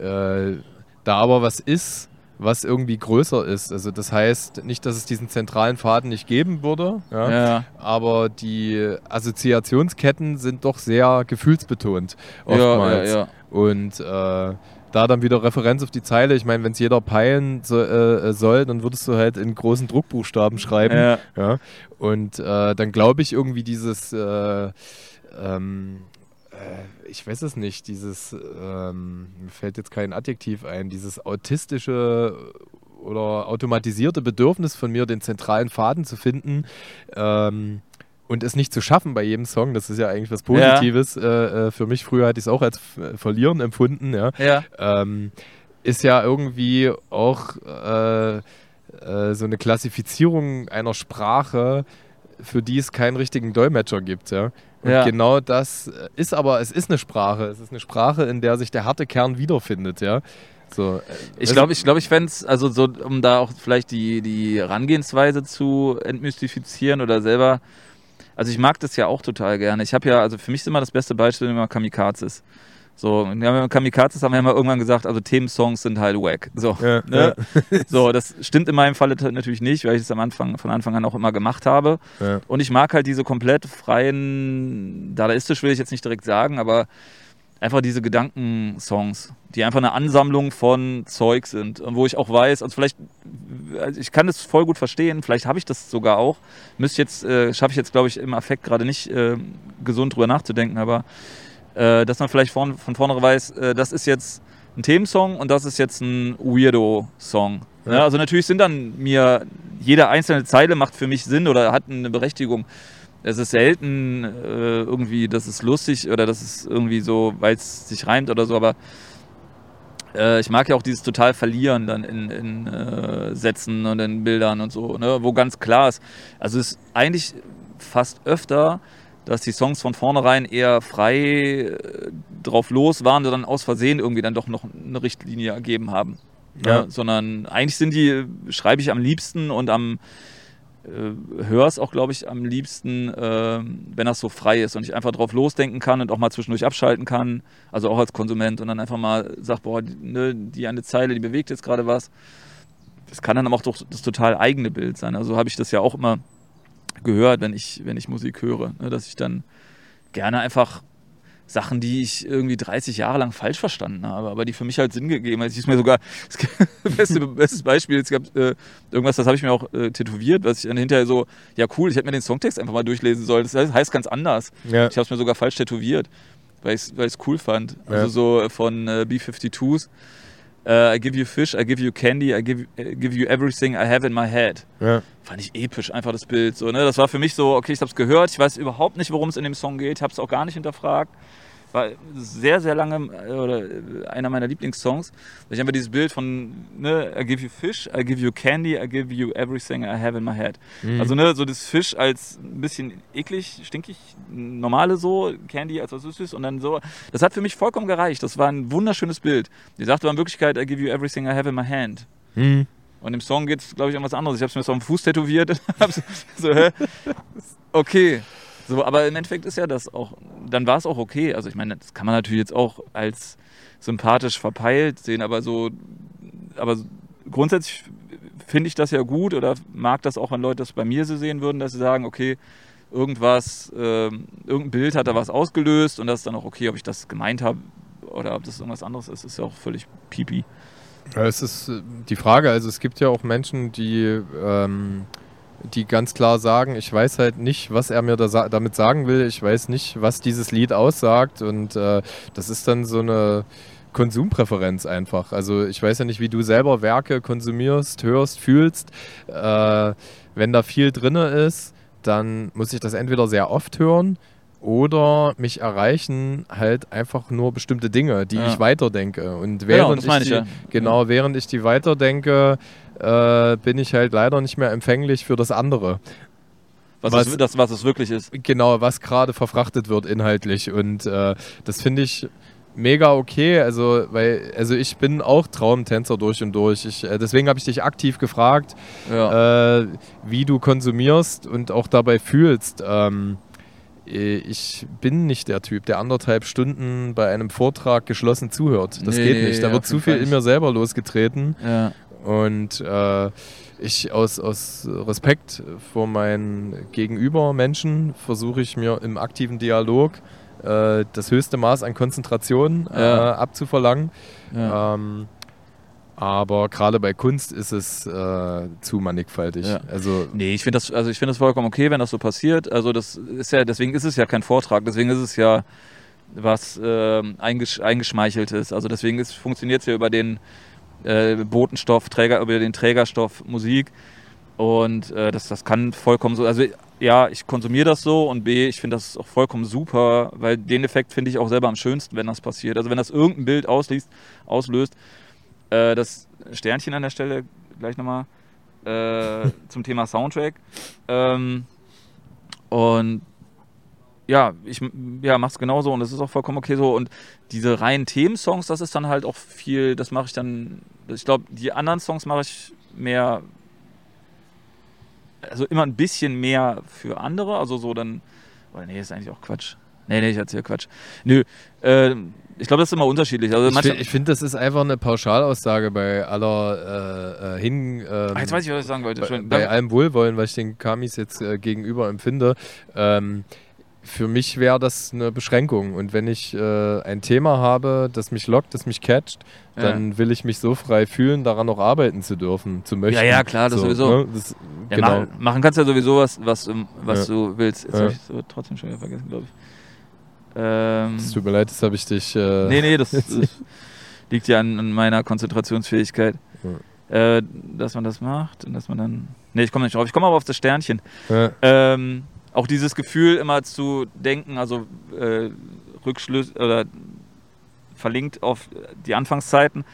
äh, da aber was ist, was irgendwie größer ist. Also das heißt nicht, dass es diesen zentralen Faden nicht geben würde, ja, Ja, aber die Assoziationsketten sind doch sehr gefühlsbetont oftmals. ja. Und äh, da dann wieder Referenz auf die Zeile. Ich meine, wenn es jeder peilen so, äh, soll, dann würdest du halt in großen Druckbuchstaben schreiben. Und äh, dann glaube ich irgendwie dieses, äh, ähm, äh, ich weiß es nicht, dieses, ähm, mir fällt jetzt kein Adjektiv ein, dieses autistische oder automatisierte Bedürfnis von mir, den zentralen Faden zu finden ähm, und es nicht zu schaffen bei jedem Song, das ist ja eigentlich was Positives. Äh, äh, für mich früher hatte ich es auch als F- Verlieren empfunden, ja Ja. ähm, ist ja irgendwie auch äh, äh, so eine Klassifizierung einer Sprache, für die es keinen richtigen Dolmetscher gibt. Ja? Und Ja. genau das ist aber, es ist eine Sprache. Es ist eine Sprache, in der sich der harte Kern wiederfindet. Ja? So, äh, Ich es- glaube, ich, glaub, ich fände es, also so, um da auch vielleicht die, die Herangehensweise zu entmystifizieren oder selber, also ich mag das ja auch total gerne. Ich habe ja, also für mich ist immer das beste Beispiel immer Kamikazes. So, und wir haben ja Kamikazes haben wir ja mal irgendwann gesagt, also Themensongs sind halt wack. So, Ja, ne? so, das stimmt in meinem Falle natürlich nicht, weil ich es am Anfang, von Anfang an auch immer gemacht habe. Ja. Und ich mag halt diese komplett freien, dadaistisch will ich jetzt nicht direkt sagen, aber einfach diese Gedankensongs, die einfach eine Ansammlung von Zeug sind. Und wo ich auch weiß, also vielleicht, also ich kann das voll gut verstehen, vielleicht habe ich das sogar auch. Müsste jetzt, äh, schaffe ich jetzt, glaube ich, im Affekt gerade nicht äh, gesund drüber nachzudenken, aber äh, dass man vielleicht von, von vornherein weiß, äh, das ist jetzt ein Themensong und das ist jetzt ein Weirdo-Song. Ja. Ja, also natürlich sind dann mir, jede einzelne Zeile macht für mich Sinn oder hat eine Berechtigung. Es ist selten äh, irgendwie, dass es lustig oder dass es irgendwie so, weil es sich reimt oder so, aber äh, ich mag ja auch dieses total Verlieren dann in, in äh, Sätzen und in Bildern und so, ne, wo ganz klar ist. Also es ist eigentlich fast öfter, dass die Songs von vornherein eher frei äh, drauf los waren dann aus Versehen irgendwie dann doch noch eine Richtlinie ergeben haben. Ja. Ja. Sondern eigentlich sind die, schreibe ich am liebsten und am äh, höre es auch, glaube ich, am liebsten, äh, wenn das so frei ist und ich einfach drauf losdenken kann und auch mal zwischendurch abschalten kann, also auch als Konsument und dann einfach mal sagt, boah, die, ne, die eine Zeile, die bewegt jetzt gerade was. Das kann dann aber auch doch das total eigene Bild sein. Also habe ich das ja auch immer gehört, wenn ich, wenn ich Musik höre, ne, dass ich dann gerne einfach Sachen, die ich irgendwie 30 Jahre lang falsch verstanden habe, aber die für mich halt Sinn gegeben haben. Ich mir sogar, das beste, bestes Beispiel, es gab äh, irgendwas, das habe ich mir auch äh, tätowiert, was ich dann hinterher so, ja cool, ich hätte mir den Songtext einfach mal durchlesen sollen. Das heißt ganz anders. Ja. Ich habe es mir sogar falsch tätowiert, weil ich es cool fand. Also ja. so von äh, B-52s. Uh, I give you fish, I give you candy, I give, I give you everything I have in my head. Ja. Fand ich episch, einfach das Bild. So, ne? Das war für mich so, okay, ich habe es gehört, ich weiß überhaupt nicht, worum es in dem Song geht, ich habe es auch gar nicht hinterfragt war sehr, sehr lange äh, oder äh, einer meiner Lieblingssongs. Ich einfach dieses Bild von ne, I give you fish, I give you candy, I give you everything I have in my head. Mhm. Also ne, so das Fisch als ein bisschen eklig, stinkig, normale so, Candy als was Süßes und dann so. Das hat für mich vollkommen gereicht. Das war ein wunderschönes Bild. Die sagte aber in Wirklichkeit, I give you everything I have in my hand. Mhm. Und im Song geht es, glaube ich, um was anderes. Ich habe es mir so am Fuß tätowiert. so, hä? Okay. So, aber im Endeffekt ist ja das auch, dann war es auch okay. Also ich meine, das kann man natürlich jetzt auch als sympathisch verpeilt sehen, aber so, aber grundsätzlich finde ich das ja gut oder mag das auch, wenn Leute das bei mir so sehen würden, dass sie sagen, okay, irgendwas, äh, irgendein Bild hat da was ausgelöst und das ist dann auch okay, ob ich das gemeint habe oder ob das irgendwas anderes ist, ist ja auch völlig pipi. Ja, es ist äh, die Frage, also es gibt ja auch Menschen, die ähm, die ganz klar sagen, ich weiß halt nicht, was er mir da damit sagen will, ich weiß nicht, was dieses Lied aussagt und äh, das ist dann so eine Konsumpräferenz einfach. Also ich weiß ja nicht, wie du selber Werke konsumierst, hörst, fühlst. Äh, wenn da viel drin ist, dann muss ich das entweder sehr oft hören oder mich erreichen halt einfach nur bestimmte Dinge, die ja. ich weiterdenke. Und genau, während genau, ich, die, ich ja. genau, während ich die weiterdenke, äh, bin ich halt leider nicht mehr empfänglich für das andere. Was, was, es, das, was es wirklich ist. Genau, was gerade verfrachtet wird inhaltlich. Und äh, das finde ich mega okay. Also, weil, also ich bin auch Traumtänzer durch und durch. Ich, äh, deswegen habe ich dich aktiv gefragt, ja. äh, wie du konsumierst und auch dabei fühlst. Ähm, äh, ich bin nicht der Typ, der anderthalb Stunden bei einem Vortrag geschlossen zuhört. Das nee, geht nicht. Da wird zu viel in mir selber losgetreten. Ja. Und äh, ich aus, aus Respekt vor meinen Gegenübermenschen versuche ich mir im aktiven Dialog äh, das höchste Maß an Konzentration äh, ja. abzuverlangen. Ja. Ähm, aber gerade bei Kunst ist es äh, zu mannigfaltig. Ja. Also nee, ich finde das, also ich das vollkommen okay, wenn das so passiert. Also das ist ja, deswegen ist es ja kein Vortrag, deswegen ist es ja was äh, eingesch eingeschmeicheltes. Also deswegen funktioniert es ja über den äh, Botenstoff, Träger, über den Trägerstoff Musik. Und äh, das, das kann vollkommen so, also ja, ich konsumiere das so und B, ich finde das auch vollkommen super, weil den Effekt finde ich auch selber am schönsten, wenn das passiert. Also wenn das irgendein Bild ausliest, auslöst, äh, das Sternchen an der Stelle gleich nochmal äh, zum Thema Soundtrack. Ähm, und ja, ich ja, mach's genauso und das ist auch vollkommen okay so. Und diese reinen Themensongs, das ist dann halt auch viel, das mache ich dann, ich glaube, die anderen Songs mache ich mehr, also immer ein bisschen mehr für andere, also so dann, oder nee, ist eigentlich auch Quatsch. Nee, nee, ich erzähle Quatsch. Nö, äh, ich glaube, das ist immer unterschiedlich. Also ich finde, find, das ist einfach eine Pauschalaussage bei aller äh, äh hin. Ähm, Ach, jetzt weiß ich, was ich sagen wollte. Bei, bei allem Wohlwollen, was ich den Kamis jetzt äh, gegenüber empfinde. Ähm, für mich wäre das eine Beschränkung. Und wenn ich äh, ein Thema habe, das mich lockt, das mich catcht, ja. dann will ich mich so frei fühlen, daran auch arbeiten zu dürfen, zu möchten. Ja, ja, klar, das so, sowieso. Ne? Das, ja, genau. machen, machen, kannst ja sowieso was, was, was ja. du willst. Jetzt habe ich so trotzdem schon wieder vergessen, glaube ich. Ähm, es tut mir leid, das habe ich dich. Äh, nee, nee, das, das liegt ja an, an, meiner Konzentrationsfähigkeit. Äh, dass man das macht und dass man dann. Nee, ich komme nicht drauf. Ich komme aber auf das Sternchen. Ähm, auch dieses Gefühl immer zu denken, also äh, Rückschluss oder verlinkt auf die Anfangszeiten,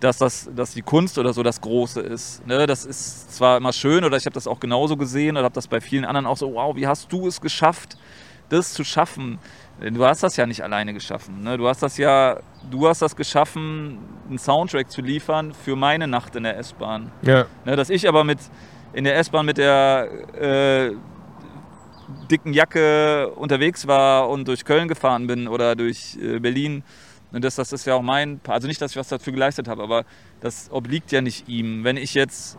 dass das, dass die Kunst oder so das Große ist. Ne? Das ist zwar immer schön oder ich habe das auch genauso gesehen oder habe das bei vielen anderen auch so, wow, wie hast du es geschafft, das zu schaffen? Du hast das ja nicht alleine geschaffen. Ne? Du hast das ja, du hast das geschaffen, einen Soundtrack zu liefern für meine Nacht in der S-Bahn. Ja. Ne? Dass ich aber mit in der S-Bahn mit der äh, dicken Jacke unterwegs war und durch Köln gefahren bin oder durch äh, Berlin. Und das, das ist ja auch mein, also nicht, dass ich was dafür geleistet habe, aber das obliegt ja nicht ihm. Wenn ich jetzt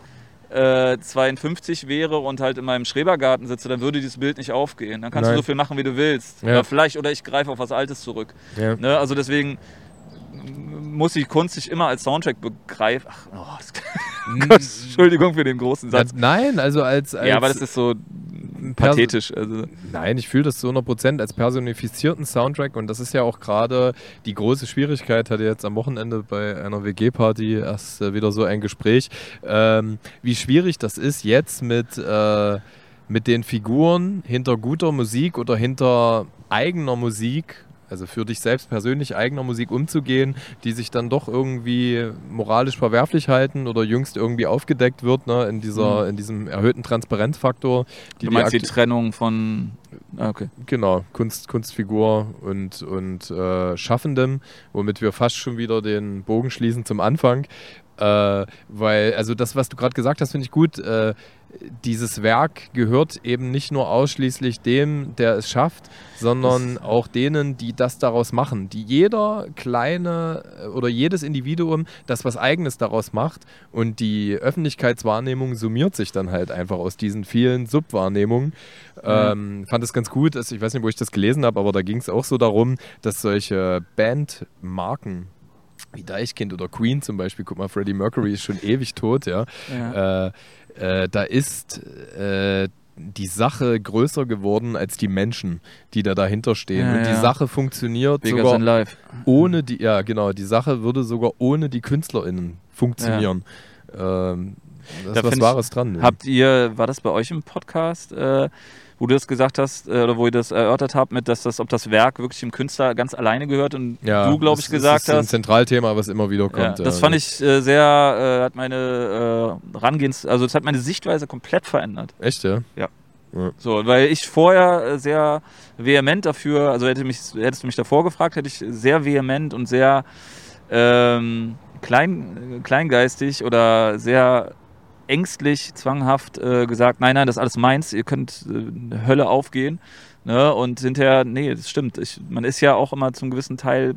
äh, 52 wäre und halt in meinem Schrebergarten sitze, dann würde dieses Bild nicht aufgehen. Dann kannst Nein. du so viel machen, wie du willst. Ja. Oder vielleicht, oder ich greife auf was Altes zurück. Ja. Ne? Also deswegen muss die Kunst sich immer als Soundtrack begreifen. Ach, oh, das, Gott, Entschuldigung für den großen Satz. Nein, also als, als Ja, aber das ist so pathetisch. Also, Nein, ich fühle das zu 100% als personifizierten Soundtrack und das ist ja auch gerade die große Schwierigkeit, hatte jetzt am Wochenende bei einer WG-Party erst äh, wieder so ein Gespräch, ähm, wie schwierig das ist jetzt mit, äh, mit den Figuren hinter guter Musik oder hinter eigener Musik also für dich selbst persönlich eigener Musik umzugehen, die sich dann doch irgendwie moralisch verwerflich halten oder jüngst irgendwie aufgedeckt wird, ne, in, dieser, in diesem erhöhten Transparenzfaktor. Die du meinst die aktu- Trennung von. Ah, okay. Genau, Kunst, Kunstfigur und, und äh, Schaffendem, womit wir fast schon wieder den Bogen schließen zum Anfang. Äh, weil, also das, was du gerade gesagt hast, finde ich gut. Äh, dieses Werk gehört eben nicht nur ausschließlich dem, der es schafft, sondern auch denen, die das daraus machen. Die jeder kleine äh, oder jedes Individuum das was Eigenes daraus macht und die Öffentlichkeitswahrnehmung summiert sich dann halt einfach aus diesen vielen Subwahrnehmungen. Ähm, fand es ganz gut, also ich weiß nicht, wo ich das gelesen habe, aber da ging es auch so darum, dass solche Bandmarken wie Deichkind oder Queen zum Beispiel, guck mal, Freddie Mercury ist schon ewig tot, ja. Ja. Äh, äh, da ist äh, die Sache größer geworden als die Menschen, die da dahinter stehen. Ja, und die ja. Sache funktioniert Bigger sogar life. ohne die, ja genau, die Sache würde sogar ohne die KünstlerInnen funktionieren. Ähm, da ist was Wahres dran. ne? Habt ihr, war das bei euch im Podcast, äh, wo du das gesagt hast, äh, oder wo ihr das erörtert habt, mit, dass das, ob das Werk wirklich dem Künstler ganz alleine gehört und ja, du, glaube ich, gesagt das ist ein hast. Zentralthema, was immer wieder Ja, kommt. das ja. fand ich äh, sehr, äh, hat meine äh, Rangehens, also das hat meine Sichtweise komplett verändert. Echt, ja? So, weil ich vorher äh, sehr vehement dafür, also hätte mich, hättest du mich davor gefragt, hätte ich sehr vehement und sehr ähm, klein, äh, kleingeistig oder sehr ängstlich, zwanghaft äh, gesagt, nein, nein, das ist alles meins, ihr könnt äh, Hölle aufgehen. Ne? Und hinterher, nee, das stimmt. Ich, man ist ja auch immer zum gewissen Teil,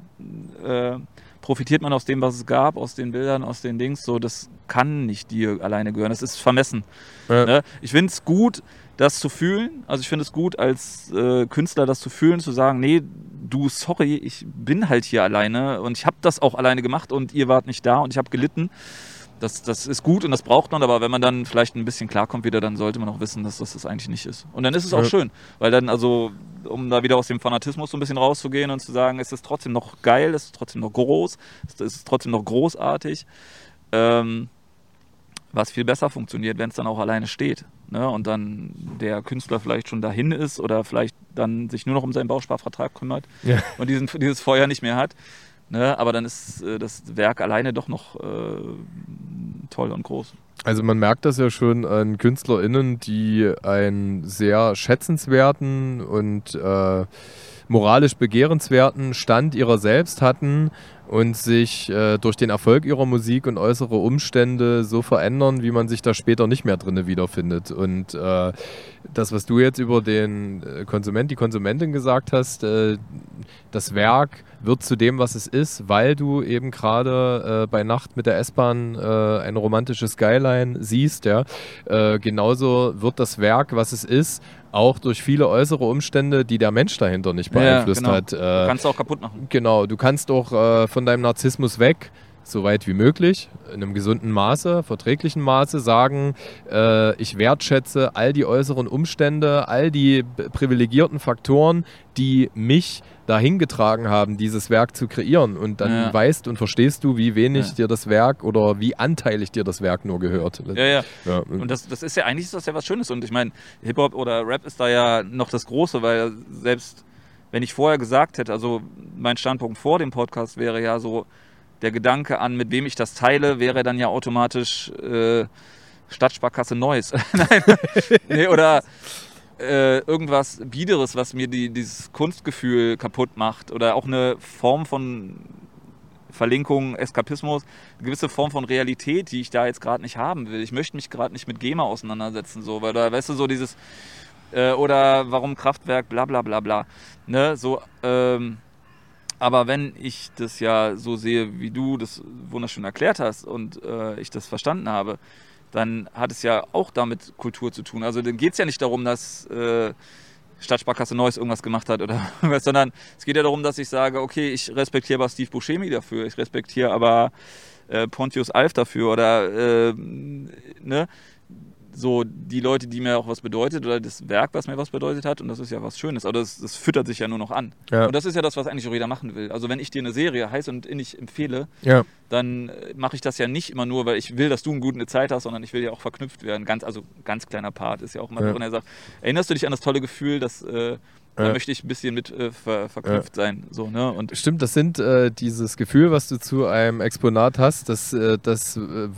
äh, profitiert man aus dem, was es gab, aus den Bildern, aus den Dings. So, das kann nicht dir alleine gehören. Das ist vermessen. Ja. Ne? Ich finde es gut, das zu fühlen. Also ich finde es gut, als äh, Künstler das zu fühlen, zu sagen, nee, du, sorry, ich bin halt hier alleine und ich habe das auch alleine gemacht und ihr wart nicht da und ich habe gelitten. Das, das ist gut und das braucht man, aber wenn man dann vielleicht ein bisschen klarkommt wieder, dann sollte man auch wissen, dass das das eigentlich nicht ist. Und dann ist es auch Ja. schön, weil dann also, um da wieder aus dem Fanatismus so ein bisschen rauszugehen und zu sagen, es ist trotzdem noch geil, es ist trotzdem noch groß, es ist trotzdem noch großartig, ähm, was viel besser funktioniert, wenn es dann auch alleine steht. Ne? Und dann der Künstler vielleicht schon dahin ist oder vielleicht dann sich nur noch um seinen Bausparvertrag kümmert Ja. und diesen, dieses Feuer nicht mehr hat. Ne? Aber dann ist äh, das Werk alleine doch noch äh, toll und groß. Also man merkt das ja schon an KünstlerInnen, die einen sehr schätzenswerten und äh, moralisch begehrenswerten Stand ihrer selbst hatten und sich äh, durch den Erfolg ihrer Musik und äußere Umstände so verändern, wie man sich da später nicht mehr drinne wiederfindet. Und äh, das, was du jetzt über den äh, Konsument, die Konsumentin gesagt hast, äh, das Werk wird zu dem, was es ist, weil du eben gerade äh, bei Nacht mit der S-Bahn äh, eine romantische Skyline siehst. Ja? Genauso wird das Werk, was es ist, auch durch viele äußere Umstände, die der Mensch dahinter nicht beeinflusst genau. hat. Du Äh, kannst du auch kaputt machen. genau, du kannst auch äh, von deinem Narzissmus weg, so weit wie möglich, in einem gesunden Maße, verträglichen Maße sagen, äh, ich wertschätze all die äußeren Umstände, all die privilegierten Faktoren, die mich dahin getragen haben, dieses Werk zu kreieren. Und dann Ja. weißt und verstehst du, wie wenig Ja. dir das Werk oder wie anteilig dir das Werk nur gehört. Ja, ja. Ja, Und das, das ist ja eigentlich ist das ja was Schönes. Und ich meine, Hip-Hop oder Rap ist da ja noch das Große, weil selbst wenn ich vorher gesagt hätte, also mein Standpunkt vor dem Podcast wäre ja so, der Gedanke an, mit wem ich das teile, wäre dann ja automatisch äh, Stadtsparkasse Neues. Nein. nee, oder äh, irgendwas Biederes, was mir die, dieses Kunstgefühl kaputt macht. Oder auch eine Form von Verlinkung, Eskapismus, eine gewisse Form von Realität, die ich da jetzt gerade nicht haben will. Ich möchte mich gerade nicht mit GEMA auseinandersetzen, so, weil da, weißt du, so dieses, äh, oder warum Kraftwerk, bla bla bla bla. Ne, so, ähm, aber wenn ich das ja so sehe, wie du das wunderschön erklärt hast und äh, ich das verstanden habe, dann hat es ja auch damit Kultur zu tun. Also dann geht es ja nicht darum, dass äh, Stadtsparkasse Neues irgendwas gemacht hat oder was, sondern es geht ja darum, dass ich sage, okay, ich respektiere aber Steve Buscemi dafür, ich respektiere aber äh, Pontius Alf dafür oder äh, ne, so die Leute, die mir auch was bedeutet oder das Werk, was mir was bedeutet hat und das ist ja was Schönes, aber das, das füttert sich ja nur noch an. Ja. Und das ist ja das, was eigentlich auch jeder machen will. Also wenn ich dir eine Serie heiß und innig empfehle, ja. dann äh, mache ich das ja nicht immer nur, weil ich will, dass du eine gute Zeit hast, sondern ich will ja auch verknüpft werden. Ganz, also ganz kleiner Part ist ja auch immer, ja. wenn er sagt, erinnerst du dich an das tolle Gefühl, dass äh, da möchte ich ein bisschen mit äh, ver verknüpft ja. sein. So, ne? Und Stimmt, das sind äh, dieses Gefühl, was du zu einem Exponat hast, das, äh, das, äh,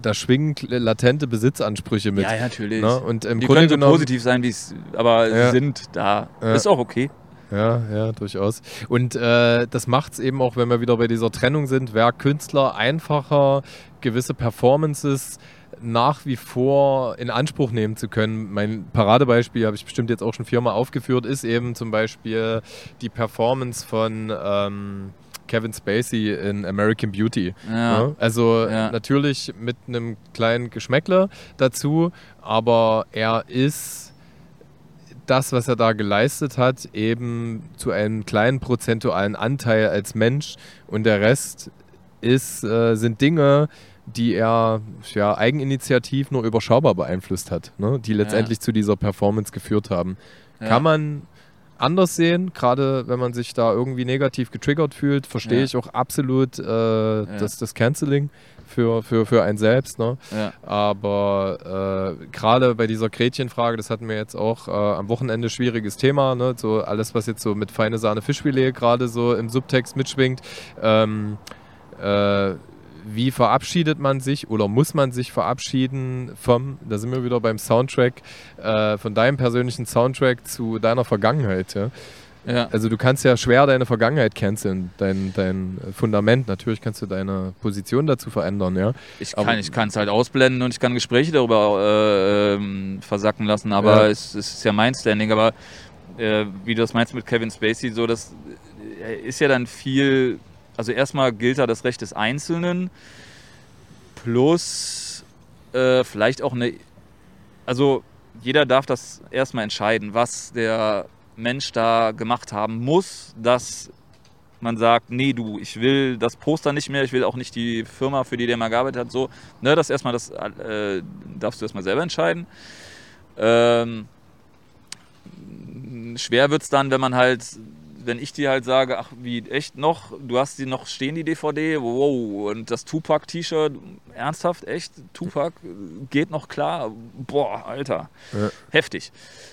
da schwingen latente Besitzansprüche mit. Ja, ja natürlich. Ne? Und im die Grunde können so genommen, positiv sein, wie es aber ja. sind da. Ist auch okay. Ja, ja, durchaus. Und äh, das macht es eben auch, wenn wir wieder bei dieser Trennung sind, Werk Künstler einfacher, gewisse Performances nach wie vor in Anspruch nehmen zu können. Mein Paradebeispiel, habe ich bestimmt jetzt auch schon viermal aufgeführt, ist eben zum Beispiel die Performance von ähm, Kevin Spacey in American Beauty. Ja. Ja, also ja. natürlich mit einem kleinen Geschmäckler dazu, aber er ist das, was er da geleistet hat, eben zu einem kleinen prozentualen Anteil als Mensch und der Rest ist, äh, sind Dinge, die er ja, eigeninitiativ nur überschaubar beeinflusst hat, ne? die letztendlich ja. zu dieser Performance geführt haben. Ja. Kann man anders sehen, gerade wenn man sich da irgendwie negativ getriggert fühlt, verstehe ja. ich auch absolut äh, das, das Canceling für, für, für einen selbst. Ne? Aber äh, gerade bei dieser Gretchenfrage, das hatten wir jetzt auch äh, am Wochenende schwieriges Thema, ne? so alles, was jetzt so mit feine Sahne Fischfilet gerade so im Subtext mitschwingt. Ähm, äh, wie verabschiedet man sich oder muss man sich verabschieden vom, da sind wir wieder beim Soundtrack, äh, von deinem persönlichen Soundtrack zu deiner Vergangenheit. Ja? Ja. Also du kannst ja schwer deine Vergangenheit canceln, dein, dein Fundament. Natürlich kannst du deine Position dazu verändern, ja. Ich kann es halt ausblenden und ich kann Gespräche darüber äh, äh, versacken lassen, aber ja. es, es, ist ja mein Standing. Aber äh, wie du das meinst mit Kevin Spacey, so das äh, ist ja dann viel also erstmal gilt da das Recht des Einzelnen plus äh, vielleicht auch eine, also jeder darf das erstmal entscheiden, was der Mensch da gemacht haben muss, dass man sagt, nee, du, ich will das Poster nicht mehr, ich will auch nicht die Firma, für die der mal gearbeitet hat, so, ne, das erstmal, das äh, darfst du erstmal selber entscheiden. Ähm, schwer wird es dann, wenn man halt wenn ich dir halt sage, ach, wie, echt noch? Du hast die noch stehen, die DVD? Wow. Und das Tupac-T-Shirt, ernsthaft, echt? Tupac geht noch klar? Boah, Alter. Ja. Heftig.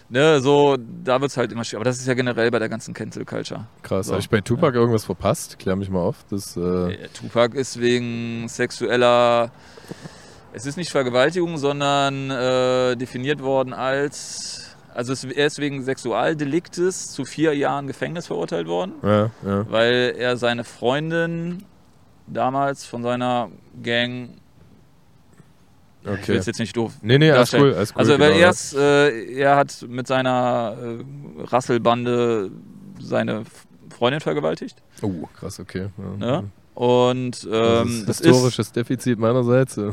Ne, so, da wird es halt immer schwer. Aber das ist ja generell bei der ganzen Cancel Culture. Krass. So. Habe ich bei Tupac ja. irgendwas verpasst? Klär mich mal auf. Das, äh Tupac ist wegen sexueller. Es ist nicht Vergewaltigung, sondern äh, definiert worden als also er ist wegen Sexualdeliktes zu vier Jahren Gefängnis verurteilt worden, ja, ja. weil er seine Freundin damals von seiner Gang Okay. Ich will es jetzt nicht doof. Nee, nee, alles cool, alles cool. Also, genau, er, ist, äh, er hat mit seiner äh, Rasselbande seine Freundin vergewaltigt. Oh, krass, okay. Ja. ja? Und ähm, das ist historisches ist, Defizit meinerseits. Äh,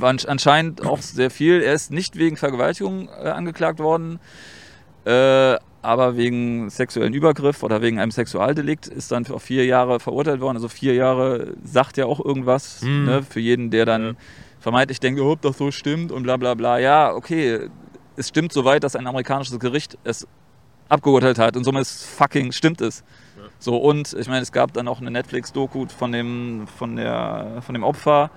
anscheinend auch sehr viel. Er ist nicht wegen Vergewaltigung äh, angeklagt worden, äh, aber wegen sexuellen Übergriff oder wegen einem Sexualdelikt ist dann auf vier Jahre verurteilt worden. Also vier Jahre sagt ja auch irgendwas mhm. ne, für jeden, der dann ja. vermeintlich denkt, ob das so stimmt und bla bla bla. Ja, okay, es stimmt soweit, dass ein amerikanisches Gericht es abgeurteilt hat und somit fucking stimmt es. So, und ich meine, es gab dann auch eine Netflix-Doku von dem, von, der, von dem Opfer.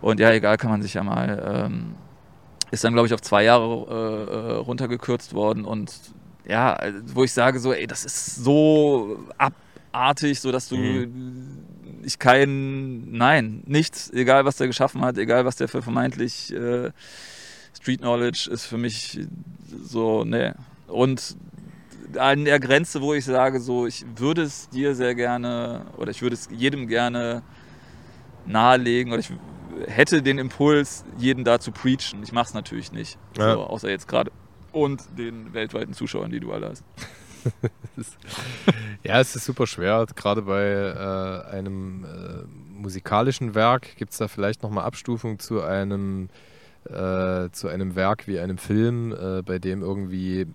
Und ja, egal, kann man sich ja mal. Ähm, ist dann, glaube ich, auf zwei Jahre äh, äh, runtergekürzt worden. Und ja, wo ich sage, so, ey, das ist so abartig, so dass du. Mhm. Ich kein. Nein, nichts, egal was der geschaffen hat, egal was der für vermeintlich. Äh, Street Knowledge ist für mich so, ne. Und an der Grenze, wo ich sage, so, ich würde es dir sehr gerne oder ich würde es jedem gerne nahelegen oder ich hätte den Impuls, jeden da zu preachen. Ich mache es natürlich nicht. Ja. So, außer jetzt gerade. Und den weltweiten Zuschauern, die du alle hast. Ja, es ist super schwer. Gerade bei äh, einem äh, musikalischen Werk gibt es da vielleicht nochmal Abstufung zu einem, äh, zu einem Werk wie einem Film, äh, bei dem irgendwie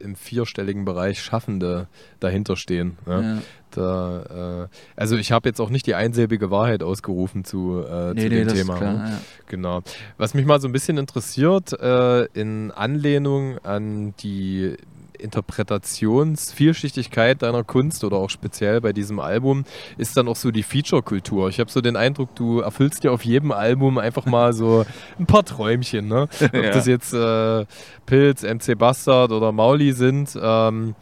im vierstelligen Bereich Schaffende dahinter stehen. Ne? Ja. Da, äh, also ich habe jetzt auch nicht die einsilbige Wahrheit ausgerufen zu, äh, Nee, zu nee, dem Thema. klar. ne? Ja. Genau. Was mich mal so ein bisschen interessiert, äh, in Anlehnung an die Interpretationsvielschichtigkeit deiner Kunst oder auch speziell bei diesem Album, ist dann auch so die Feature-Kultur. Ich habe so den Eindruck, du erfüllst dir auf jedem Album einfach mal so ein paar Träumchen. Ne? Ob Ja. das jetzt äh, Pilz, MC Bastard oder Mauli sind, ähm,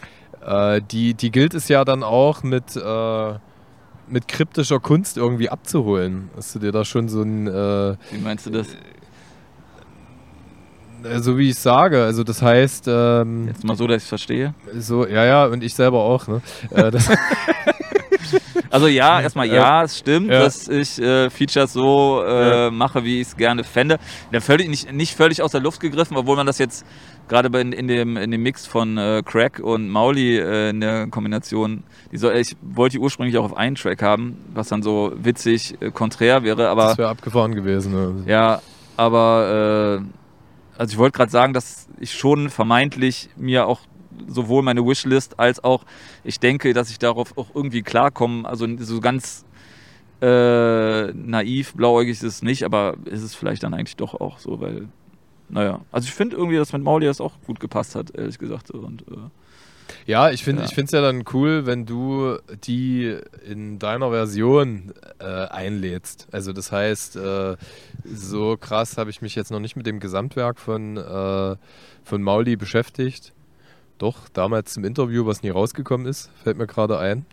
äh, die, die gilt es ja dann auch mit, äh, mit kryptischer Kunst irgendwie abzuholen. Hast du dir da schon so ein, äh, Wie meinst du das? Äh, so wie ich sage, also das heißt, ähm, Jetzt mal so, dass ich es verstehe. so, ja, ja, und ich selber auch, ne? äh, Also ja, erstmal ja, es stimmt, Ja. dass ich äh, Features so äh, Ja. mache, wie ich es gerne fände. Ja, völlig, nicht, nicht völlig aus der Luft gegriffen, obwohl man das jetzt gerade in, in, dem, in dem Mix von äh, Crack und Mauli äh, in der Kombination, die soll, ich wollte die ursprünglich auch auf einen Track haben, was dann so witzig äh, konträr wäre, aber das wäre abgefahren gewesen. Ne? ja, aber äh, also ich wollte gerade sagen, dass ich schon vermeintlich mir auch sowohl meine Wishlist als auch ich denke, dass ich darauf auch irgendwie klarkomme. Also so ganz äh, naiv, blauäugig ist es nicht, aber ist es vielleicht dann eigentlich doch auch so, weil, naja, also ich finde irgendwie, dass mit Mauli das auch gut gepasst hat, ehrlich gesagt. Und, äh, Ja, ich finde Ja. ich finde es ja dann cool, wenn du die in deiner Version äh, einlädst. Also das heißt, äh, so krass habe ich mich jetzt noch nicht mit dem Gesamtwerk von, äh, von Mauli beschäftigt. Doch, damals zum Interview, was nie rausgekommen ist, fällt mir gerade ein.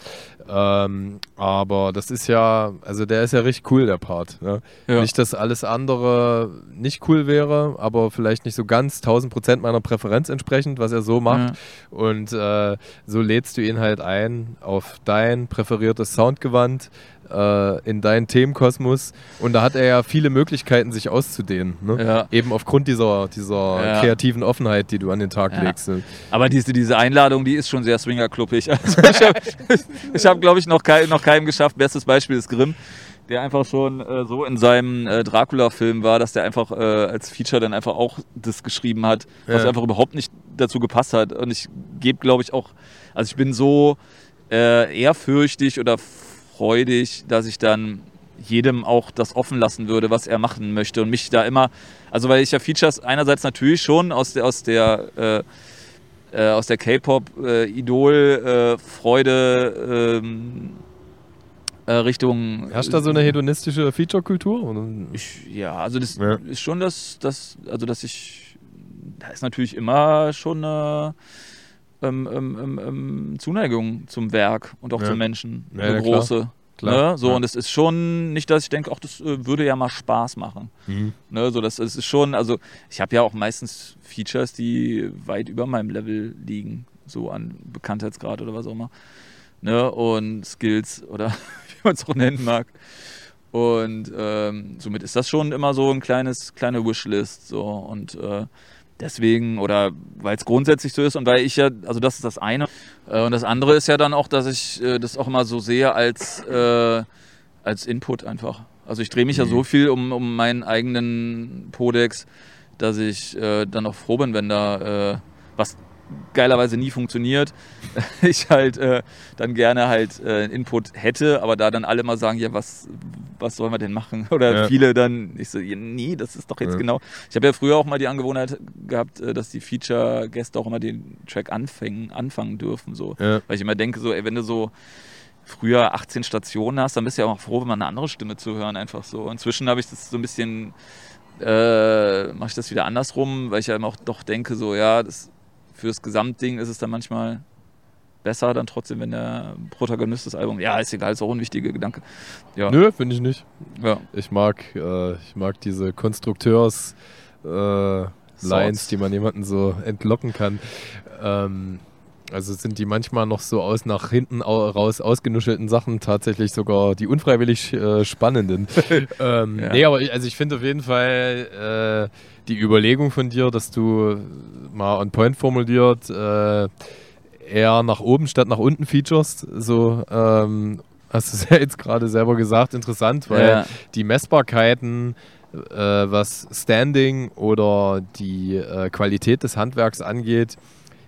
Ähm, aber das ist ja, also der ist ja richtig cool, der Part. Ne? ja. Nicht, dass alles andere nicht cool wäre, aber vielleicht nicht so ganz 1000 Prozent meiner Präferenz entsprechend, was er so macht. Ja. Und äh, so lädst du ihn halt ein auf dein präferiertes Soundgewand, äh, in deinen Themenkosmos. Und da hat er ja viele Möglichkeiten, sich auszudehnen. Ne? Ja. Eben aufgrund dieser, dieser Ja. kreativen Offenheit, die du an den Tag Ja. legst. Ne? Aber diese, diese Einladung, die ist schon sehr swingerkluppig. Also ich habe, hab, glaube ich, noch, kein, noch keinem geschafft. Bestes Beispiel ist Grimm, der einfach schon äh, so in seinem äh, Dracula-Film war, dass der einfach äh, als Feature dann einfach auch das geschrieben hat, was Ja. einfach überhaupt nicht dazu gepasst hat. Und ich gebe, glaube ich, auch, also ich bin so äh, ehrfürchtig oder freudig, dass ich dann jedem auch das offen lassen würde, was er machen möchte und mich da immer, also weil ich ja Features einerseits natürlich schon aus der, aus der äh, äh, aus der K-Pop-Idol-Freude ähm, äh, Richtung. Herrscht da so eine hedonistische Feature-Kultur? Ja, also das Ja. ist schon das, das, also dass ich, da ist natürlich immer schon eine ähm, ähm, ähm, ähm, Zuneigung zum Werk und auch Ja. zum Menschen, Ja, eine ja, klar. große. Klar. Ne? So, Ja. und es ist schon nicht, dass ich denke, ach, das äh, würde ja mal Spaß machen. Mhm. Ne, so das, das ist schon, also ich habe ja auch meistens Features, die weit über meinem Level liegen, so an Bekanntheitsgrad oder was auch immer. Ne, und Skills oder wie man es auch nennen mag. Und ähm, somit ist das schon immer so ein kleines, kleine Wishlist. So und äh, deswegen, oder weil es grundsätzlich so ist und weil ich ja, also das ist das eine. Äh, und das andere ist ja dann auch, dass ich äh, das auch immer so sehe als, äh, als Input einfach. Also ich drehe mich ja Mhm. so viel um, um meinen eigenen Podex, dass ich äh, dann auch froh bin, wenn da äh, was geilerweise nie funktioniert, ich halt äh, dann gerne halt äh, Input hätte, aber da dann alle mal sagen, ja, was, was sollen wir denn machen? Oder Ja. viele dann, ich so, ja, nee, das ist doch jetzt Ja. genau. Ich habe ja früher auch mal die Angewohnheit gehabt, äh, dass die Feature-Gäste auch immer den Track anfangen, anfangen dürfen, so. Weil ich immer denke, so, ey, wenn du so früher 18 Stationen hast, dann bist du ja auch froh, wenn man eine andere Stimme zu hören, einfach so. Inzwischen habe ich das so ein bisschen, äh, mache ich das wieder andersrum, weil ich ja immer auch doch denke, so, ja, das, für das Gesamtding ist es dann manchmal besser, dann trotzdem, wenn der Protagonist des Albums, ja, ist egal, ist auch ein wichtiger Gedanke. Ja, Nö, finde ich nicht. ja. Ich mag, äh, ich mag diese Konstrukteurs äh, Lines, die man jemanden so entlocken kann. Ähm, Also sind die manchmal noch so aus nach hinten raus ausgenuschelten Sachen tatsächlich sogar die unfreiwillig äh, spannenden. ähm, ja. Nee, aber ich, also ich finde auf jeden Fall äh, die Überlegung von dir, dass du mal on point formuliert äh, eher nach oben statt nach unten features, so ähm, hast du es ja jetzt gerade selber gesagt, interessant, weil ja. die Messbarkeiten äh, was Standing oder die äh, Qualität des Handwerks angeht,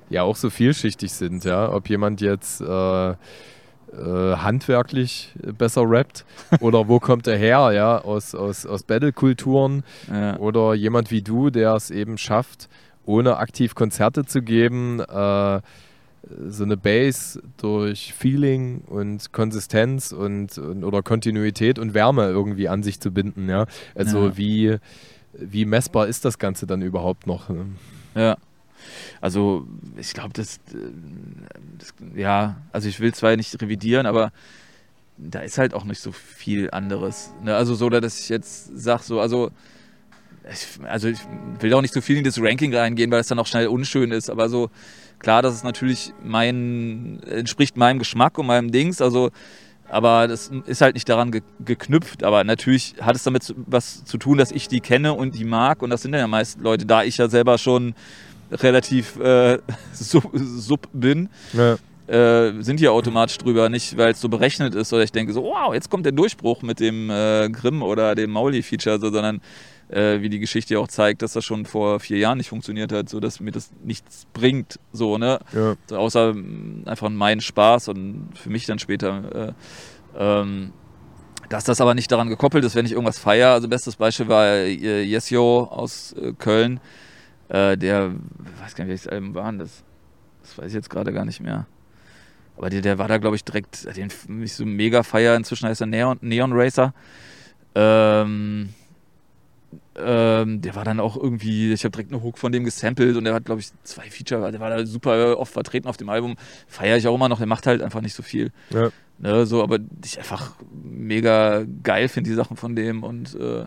ja auch so vielschichtig sind. Ja? Ob jemand jetzt äh, äh handwerklich besser rappt oder wo kommt er her, ja, aus, aus, aus Battle-Kulturen ja. oder jemand wie du, der es eben schafft, ohne aktiv Konzerte zu geben, äh, so eine Base durch Feeling und Konsistenz und, und, oder Kontinuität und Wärme irgendwie an sich zu binden, ja. Also ja. wie wie messbar ist das Ganze dann überhaupt noch? Ne? Ja. Also ich glaube, das, das, ja, also ich will zwar nicht revidieren, aber da ist halt auch nicht so viel anderes. Ne? Also so, dass ich jetzt sage, so, also ich, also ich will auch nicht so viel in das Ranking reingehen, weil es dann auch schnell unschön ist, aber so klar, das ist natürlich mein, entspricht meinem Geschmack und meinem Dings, also aber das ist halt nicht daran ge geknüpft. Aber natürlich hat es damit was zu tun, dass ich die kenne und die mag. Und das sind ja meist Leute, da ich ja selber schon relativ äh, sub, sub, bin. Ja. Äh, sind hier automatisch drüber, nicht weil es so berechnet ist oder ich denke so, wow, jetzt kommt der Durchbruch mit dem äh, Grimm oder dem Mauli-Feature, so, sondern äh, wie die Geschichte auch zeigt, dass das schon vor vier Jahren nicht funktioniert hat, so dass mir das nichts bringt, so, ne? Ja. So, außer einfach mein Spaß und für mich dann später. Äh, ähm, dass das aber nicht daran gekoppelt ist, wenn ich irgendwas feiere. Also bestes Beispiel war äh, Yesio aus Köln. Äh, der, weiß gar nicht, welches Album war das? Das weiß ich jetzt gerade gar nicht mehr. Aber der, der war da, glaube ich, direkt, den mich so mega feier. Inzwischen heißt er Neon, Neon Racer. Ähm, ähm, der war dann auch irgendwie, ich habe direkt einen Hook von dem gesampelt und der hat, glaube ich, zwei Feature, der war da super oft vertreten auf dem Album. Feiere ich auch immer noch, der macht halt einfach nicht so viel. Ja. Ne, so, aber ich einfach mega geil finde, die Sachen von dem und äh,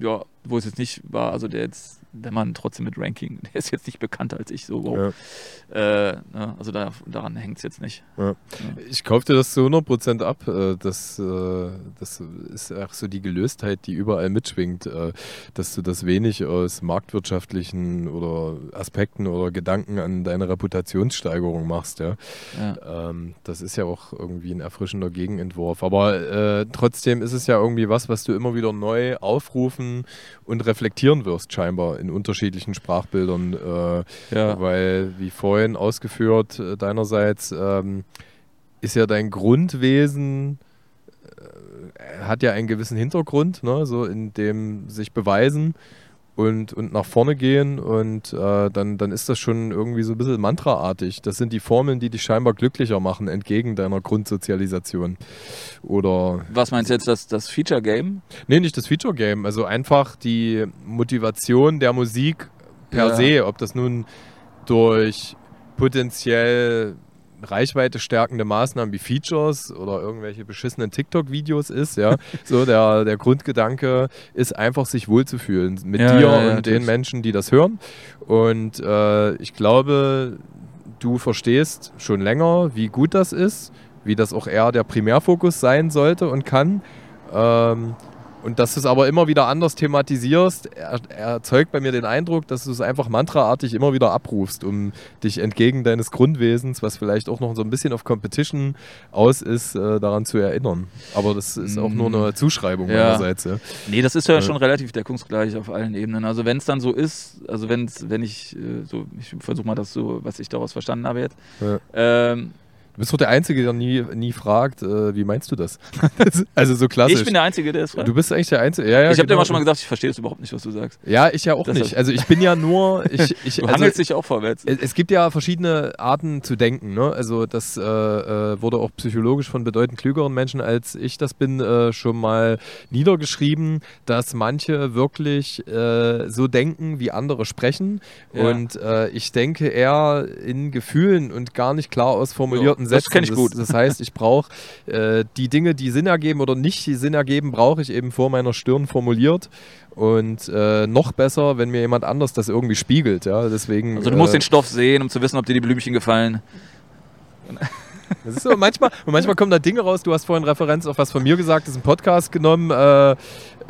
ja, wo es jetzt nicht war, also der jetzt wenn man trotzdem mit Ranking, der ist jetzt nicht bekannter als ich, so wow. Ja. Äh, ne? Also da, daran hängt es jetzt nicht. Ja. Ja. Ich kaufe dir das zu 100% ab. Äh, das, äh, das ist auch so die Gelöstheit, die überall mitschwingt, äh, dass du das wenig aus marktwirtschaftlichen oder Aspekten oder Gedanken an deine Reputationssteigerung machst. Ja? Ähm, das ist ja auch irgendwie ein erfrischender Gegenentwurf. Aber äh, trotzdem ist es ja irgendwie was, was du immer wieder neu aufrufen und reflektieren wirst, scheinbar in unterschiedlichen Sprachbildern, äh, ja. weil, wie vorhin ausgeführt, äh, deinerseits ähm, ist ja dein Grundwesen äh, hat ja einen gewissen Hintergrund, ne, so in dem sich beweisen und, und nach vorne gehen und äh, dann, dann ist das schon irgendwie so ein bisschen mantraartig. Das sind die Formeln, die dich scheinbar glücklicher machen, entgegen deiner Grundsozialisation. Oder. Was meinst du jetzt, das, das Feature-Game? Nee, nicht das Feature-Game. Also einfach die Motivation der Musik per ja. se, ob das nun durch potenziell Reichweite stärkende Maßnahmen wie Features oder irgendwelche beschissenen TikTok-Videos ist, ja. so der, der Grundgedanke ist einfach, sich wohlzufühlen mit ja, dir ja, ja, und den Menschen, die das hören. Und äh, ich glaube, du verstehst schon länger, wie gut das ist, wie das auch eher der Primärfokus sein sollte und kann. Ähm, und dass du es aber immer wieder anders thematisierst, er, erzeugt bei mir den Eindruck, dass du es einfach mantraartig immer wieder abrufst, um dich entgegen deines Grundwesens, was vielleicht auch noch so ein bisschen auf Competition aus ist, äh, daran zu erinnern. Aber das ist auch nur eine mm. Zuschreibung ja. meinerseits. Ja. Nee, das ist ja, ja. schon relativ deckungsgleich auf allen Ebenen. Also wenn es dann so ist, also wenn's, wenn ich äh, so, ich versuche mal das so, was ich daraus verstanden habe jetzt, ja. ähm, bist doch der Einzige, der nie, nie fragt, äh, wie meinst du das? also so klassisch. Ich bin der Einzige, der es fragt. Du bist eigentlich der Einzige. Ja, ja, ich habe genau. dir mal schon mal gesagt, ich verstehe das überhaupt nicht, was du sagst. Ja, ich ja auch Deshalb. nicht. Also ich bin ja nur. Ich, ich, du also, hangelst dich auch vorwärts. Es, es, gibt ja verschiedene Arten zu denken. Ne? Also das äh, äh, wurde auch psychologisch von bedeutend klügeren Menschen, als ich das bin, äh, schon mal niedergeschrieben, dass manche wirklich äh, so denken, wie andere sprechen. Ja. Und äh, ich denke eher in Gefühlen und gar nicht klar ausformulierten ja. Sätzen. kenn ich gut. Das, das heißt, ich brauche äh, die Dinge, die Sinn ergeben oder nicht Sinn ergeben, brauche ich eben vor meiner Stirn formuliert. Und äh, noch besser, wenn mir jemand anders das irgendwie spiegelt. Ja, deswegen. Also du musst äh, den Stoff sehen, um zu wissen, ob dir die Blümchen gefallen. Das ist so, manchmal, und manchmal kommen da Dinge raus. Du hast vorhin Referenz auf was von mir gesagt, das ist ein Podcast genommen, äh,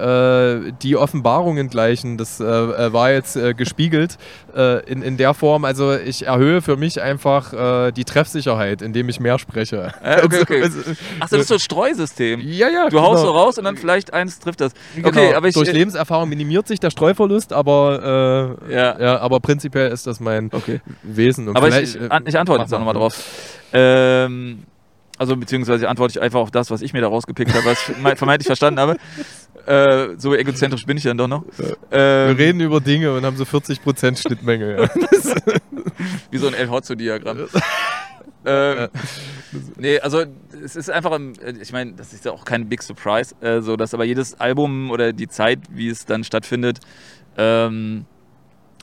äh, die Offenbarungen gleichen. Das äh, äh war jetzt äh, gespiegelt äh, in, in der Form. Also ich erhöhe für mich einfach die Treffsicherheit, indem ich mehr spreche. okay, okay. Also, Ach, das ist so ein Streusystem. Ja, ja. Du haust genau. so raus und dann vielleicht eins trifft das. Genau. Okay, aber ich, Durch Lebenserfahrung minimiert sich der Streuverlust, aber, ja. ja. aber prinzipiell ist das mein okay. Wesen. Und aber ich, ich antworte jetzt auch nochmal drauf. Ähm, also beziehungsweise antworte ich einfach auf das, was ich mir da rausgepickt habe, was ich vermeintlich verstanden habe. Äh, so egozentrisch bin ich dann doch noch. Ähm, Wir reden über Dinge und haben so 40% Schnittmenge. Ja. Wie so ein El Hotzo-Diagramm. ähm, nee, also es ist einfach, ich meine, das ist ja auch kein Big Surprise, äh, so dass aber jedes Album oder die Zeit, wie es dann stattfindet, ähm,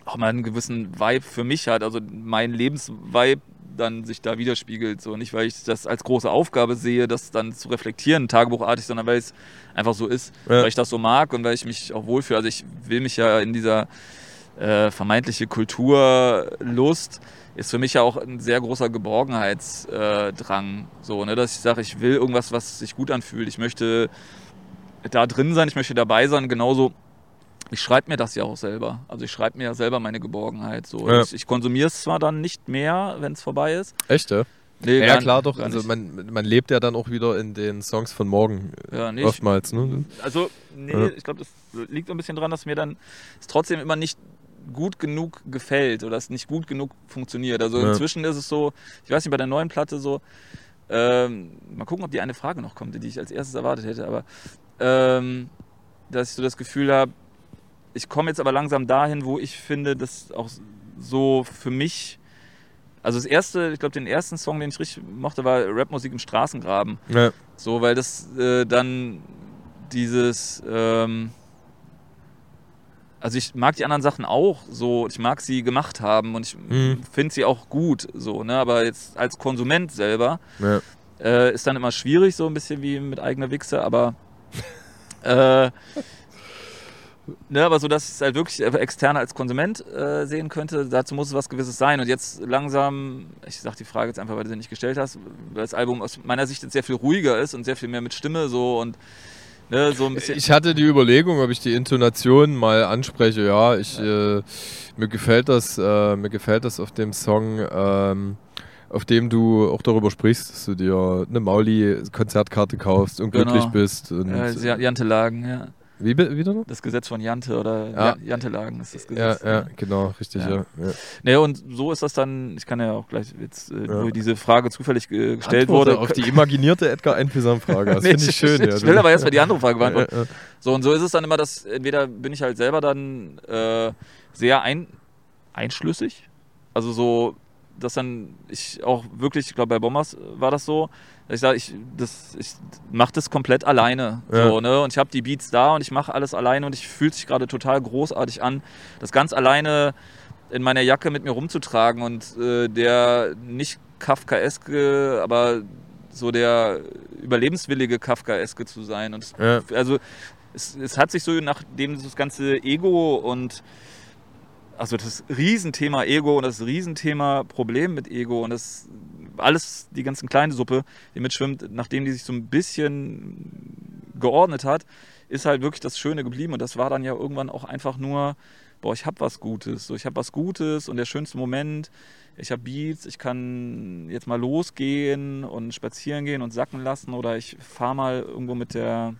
auch mal einen gewissen Vibe für mich hat. Also mein Lebensvibe dann sich da widerspiegelt. So nicht, weil ich das als große Aufgabe sehe, das dann zu reflektieren, tagebuchartig, sondern weil es einfach so ist, ja. weil ich das so mag und weil ich mich auch wohlfühle. Also ich will mich ja in dieser äh, vermeintliche Kulturlust ist für mich ja auch ein sehr großer Geborgenheitsdrang. Äh, so, ne? Dass ich sage, ich will irgendwas, was sich gut anfühlt. Ich möchte da drin sein, ich möchte dabei sein, genauso ich schreibe mir das ja auch selber. Also ich schreibe mir ja selber meine Geborgenheit. So. Ja. Ich, ich konsumiere es zwar dann nicht mehr, wenn es vorbei ist. Echt, ja? Nee, ja, klar doch. Also man, man lebt ja dann auch wieder in den Songs von morgen ja, nee, oftmals. Ne? Also, nee, ja. ich glaube, das liegt ein bisschen dran, dass mir dann es trotzdem immer nicht gut genug gefällt oder es nicht gut genug funktioniert. Also ja. inzwischen ist es so, ich weiß nicht, bei der neuen Platte so, ähm, mal gucken, ob die eine Frage noch kommt, die ich als erstes erwartet hätte, aber ähm, dass ich so das Gefühl habe, ich komme jetzt aber langsam dahin, wo ich finde, dass auch so für mich. Also das erste, ich glaube, den ersten Song, den ich richtig mochte, war Rapmusik im Straßengraben. Ja. So, weil das äh, dann dieses. Ähm, also ich mag die anderen Sachen auch so, ich mag sie gemacht haben und ich mhm. finde sie auch gut, so, ne? Aber jetzt als Konsument selber ja. äh, ist dann immer schwierig, so ein bisschen wie mit eigener Wichse, aber äh, Ne, aber so, dass ich es halt wirklich extern als Konsument äh, sehen könnte, dazu muss es was Gewisses sein. Und jetzt langsam, ich sag die Frage jetzt einfach, weil du sie nicht gestellt hast, weil das Album aus meiner Sicht jetzt sehr viel ruhiger ist und sehr viel mehr mit Stimme so und ne, so ein bisschen. Ich hatte die Überlegung, ob ich die Intonation mal anspreche. Ja, ich, ja. Äh, mir gefällt das, äh, mir gefällt das auf dem Song. Ähm, auf dem du auch darüber sprichst, dass du dir eine Mauli-Konzertkarte kaufst und genau. glücklich bist. Und ja, Jante Lagen, ja. Wie wieder noch? Das Gesetz von Jante oder ja. Jante-Lagen ist das Gesetz. Ja, ja, genau, richtig, ja. ja. ja. Naja, und so ist das dann, ich kann ja auch gleich jetzt, äh, wo diese Frage zufällig äh, gestellt Antworte wurde. auf die imaginierte Edgar Einfühlsam-Frage. Das nee, finde ich schön. Ich, ich will aber erstmal die andere Frage beantworten. So, und so ist es dann immer, dass entweder bin ich halt selber dann äh, sehr ein, einschlüssig, also so, dass dann ich auch wirklich, ich glaube bei Bombers war das so, ich sage, ich, ich mache das komplett alleine. Ja. So, ne? Und ich habe die Beats da und ich mache alles alleine und ich fühlt sich gerade total großartig an, das ganz alleine in meiner Jacke mit mir rumzutragen und äh, der nicht Kafkaeske, aber so der überlebenswillige Kafkaeske zu sein. Und ja. also es, es, hat sich so, nachdem das ganze Ego und also das Riesenthema Ego und das Riesenthema Problem mit Ego und das alles, die ganzen kleine Suppe, die mitschwimmt, nachdem die sich so ein bisschen geordnet hat, ist halt wirklich das Schöne geblieben. Und das war dann ja irgendwann auch einfach nur, boah, ich habe was Gutes. So, ich habe was Gutes und der schönste Moment, ich habe Beats, ich kann jetzt mal losgehen und spazieren gehen und sacken lassen oder ich fahre mal irgendwo mit der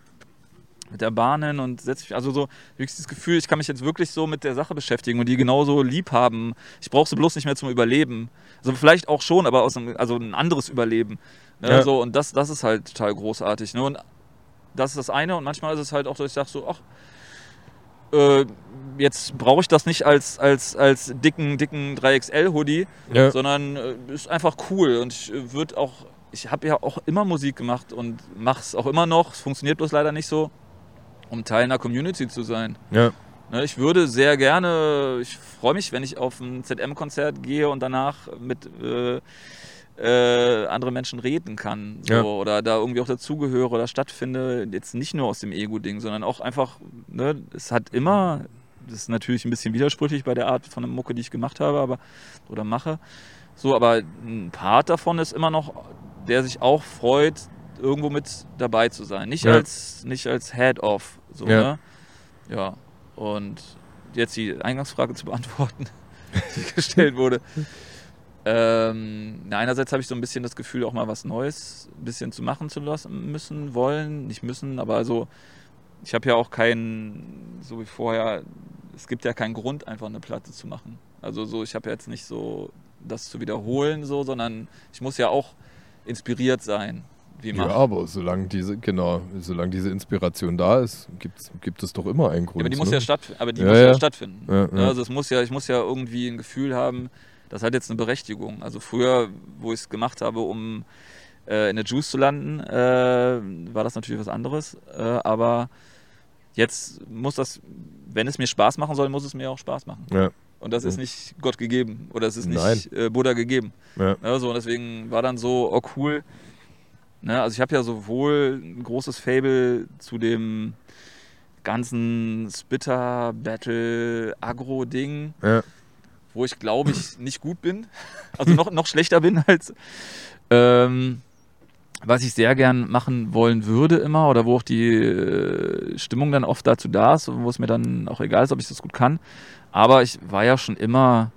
mit der Bahnen und setze mich, also so wirklich das Gefühl, ich kann mich jetzt wirklich so mit der Sache beschäftigen und die genauso lieb haben. Ich brauche sie bloß nicht mehr zum Überleben. Also vielleicht auch schon, aber aus einem, also ein anderes Überleben. Ne? Ja. So, und das, das ist halt total großartig. Ne? Und das ist das eine und manchmal ist es halt auch, dass ich sage so, ach, äh, jetzt brauche ich das nicht als, als, als dicken, dicken 3XL-Hoodie, ja. sondern äh, ist einfach cool und ich äh, würde auch, ich habe ja auch immer Musik gemacht und mache es auch immer noch, es funktioniert bloß leider nicht so um Teil einer Community zu sein. Ja. Ne, ich würde sehr gerne, ich freue mich, wenn ich auf ein ZM-Konzert gehe und danach mit äh, äh, andere Menschen reden kann so, Ja. oder da irgendwie auch dazugehöre oder stattfinde. Jetzt nicht nur aus dem Ego-Ding, sondern auch einfach, ne, es hat immer, das ist natürlich ein bisschen widersprüchlich bei der Art von der Mucke, die ich gemacht habe aber, oder mache. So, aber ein Part davon ist immer noch, der sich auch freut, irgendwo mit dabei zu sein. Nicht Ja. als, nicht als Head-Off. So, Ja. ne? Ja. Und jetzt die Eingangsfrage zu beantworten, die gestellt wurde. Ähm, einerseits habe ich so ein bisschen das Gefühl, auch mal was Neues ein bisschen zu machen zu lassen müssen, wollen, nicht müssen, aber also ich habe ja auch keinen, so wie vorher, es gibt ja keinen Grund, einfach eine Platte zu machen. Also so, ich habe ja jetzt nicht so das zu wiederholen, so, sondern ich muss ja auch inspiriert sein, wie Ja, man. aber solange diese, genau, solange diese Inspiration da ist, gibt's, gibt es doch immer einen Grund. Ja, aber die muss ne? ja stattfinden. Aber die Ja, muss ja, ja. stattfinden. Ja, Ja, ja. Also es muss ja, ich muss ja irgendwie ein Gefühl haben, das hat jetzt eine Berechtigung. Also früher, wo ich es gemacht habe, um äh, in der Juice zu landen, äh, war das natürlich was anderes. Äh, aber jetzt muss das, wenn es mir Spaß machen soll, muss es mir auch Spaß machen. Ja, Und das ist Ja. nicht Gott gegeben oder es ist Nein. nicht äh, Buddha gegeben. ja, Ja, so, und deswegen war dann so, oh cool. Ne, also ich habe ja sowohl ein großes Fable zu dem ganzen Spitter, Battle, Agro-Ding, ja, wo ich glaube ich nicht gut bin. Also noch, noch schlechter bin als ähm, was ich sehr gern machen wollen würde immer oder wo auch die äh, Stimmung dann oft dazu da ist, wo es mir dann auch egal ist, ob ich das gut kann. Aber ich war ja schon immer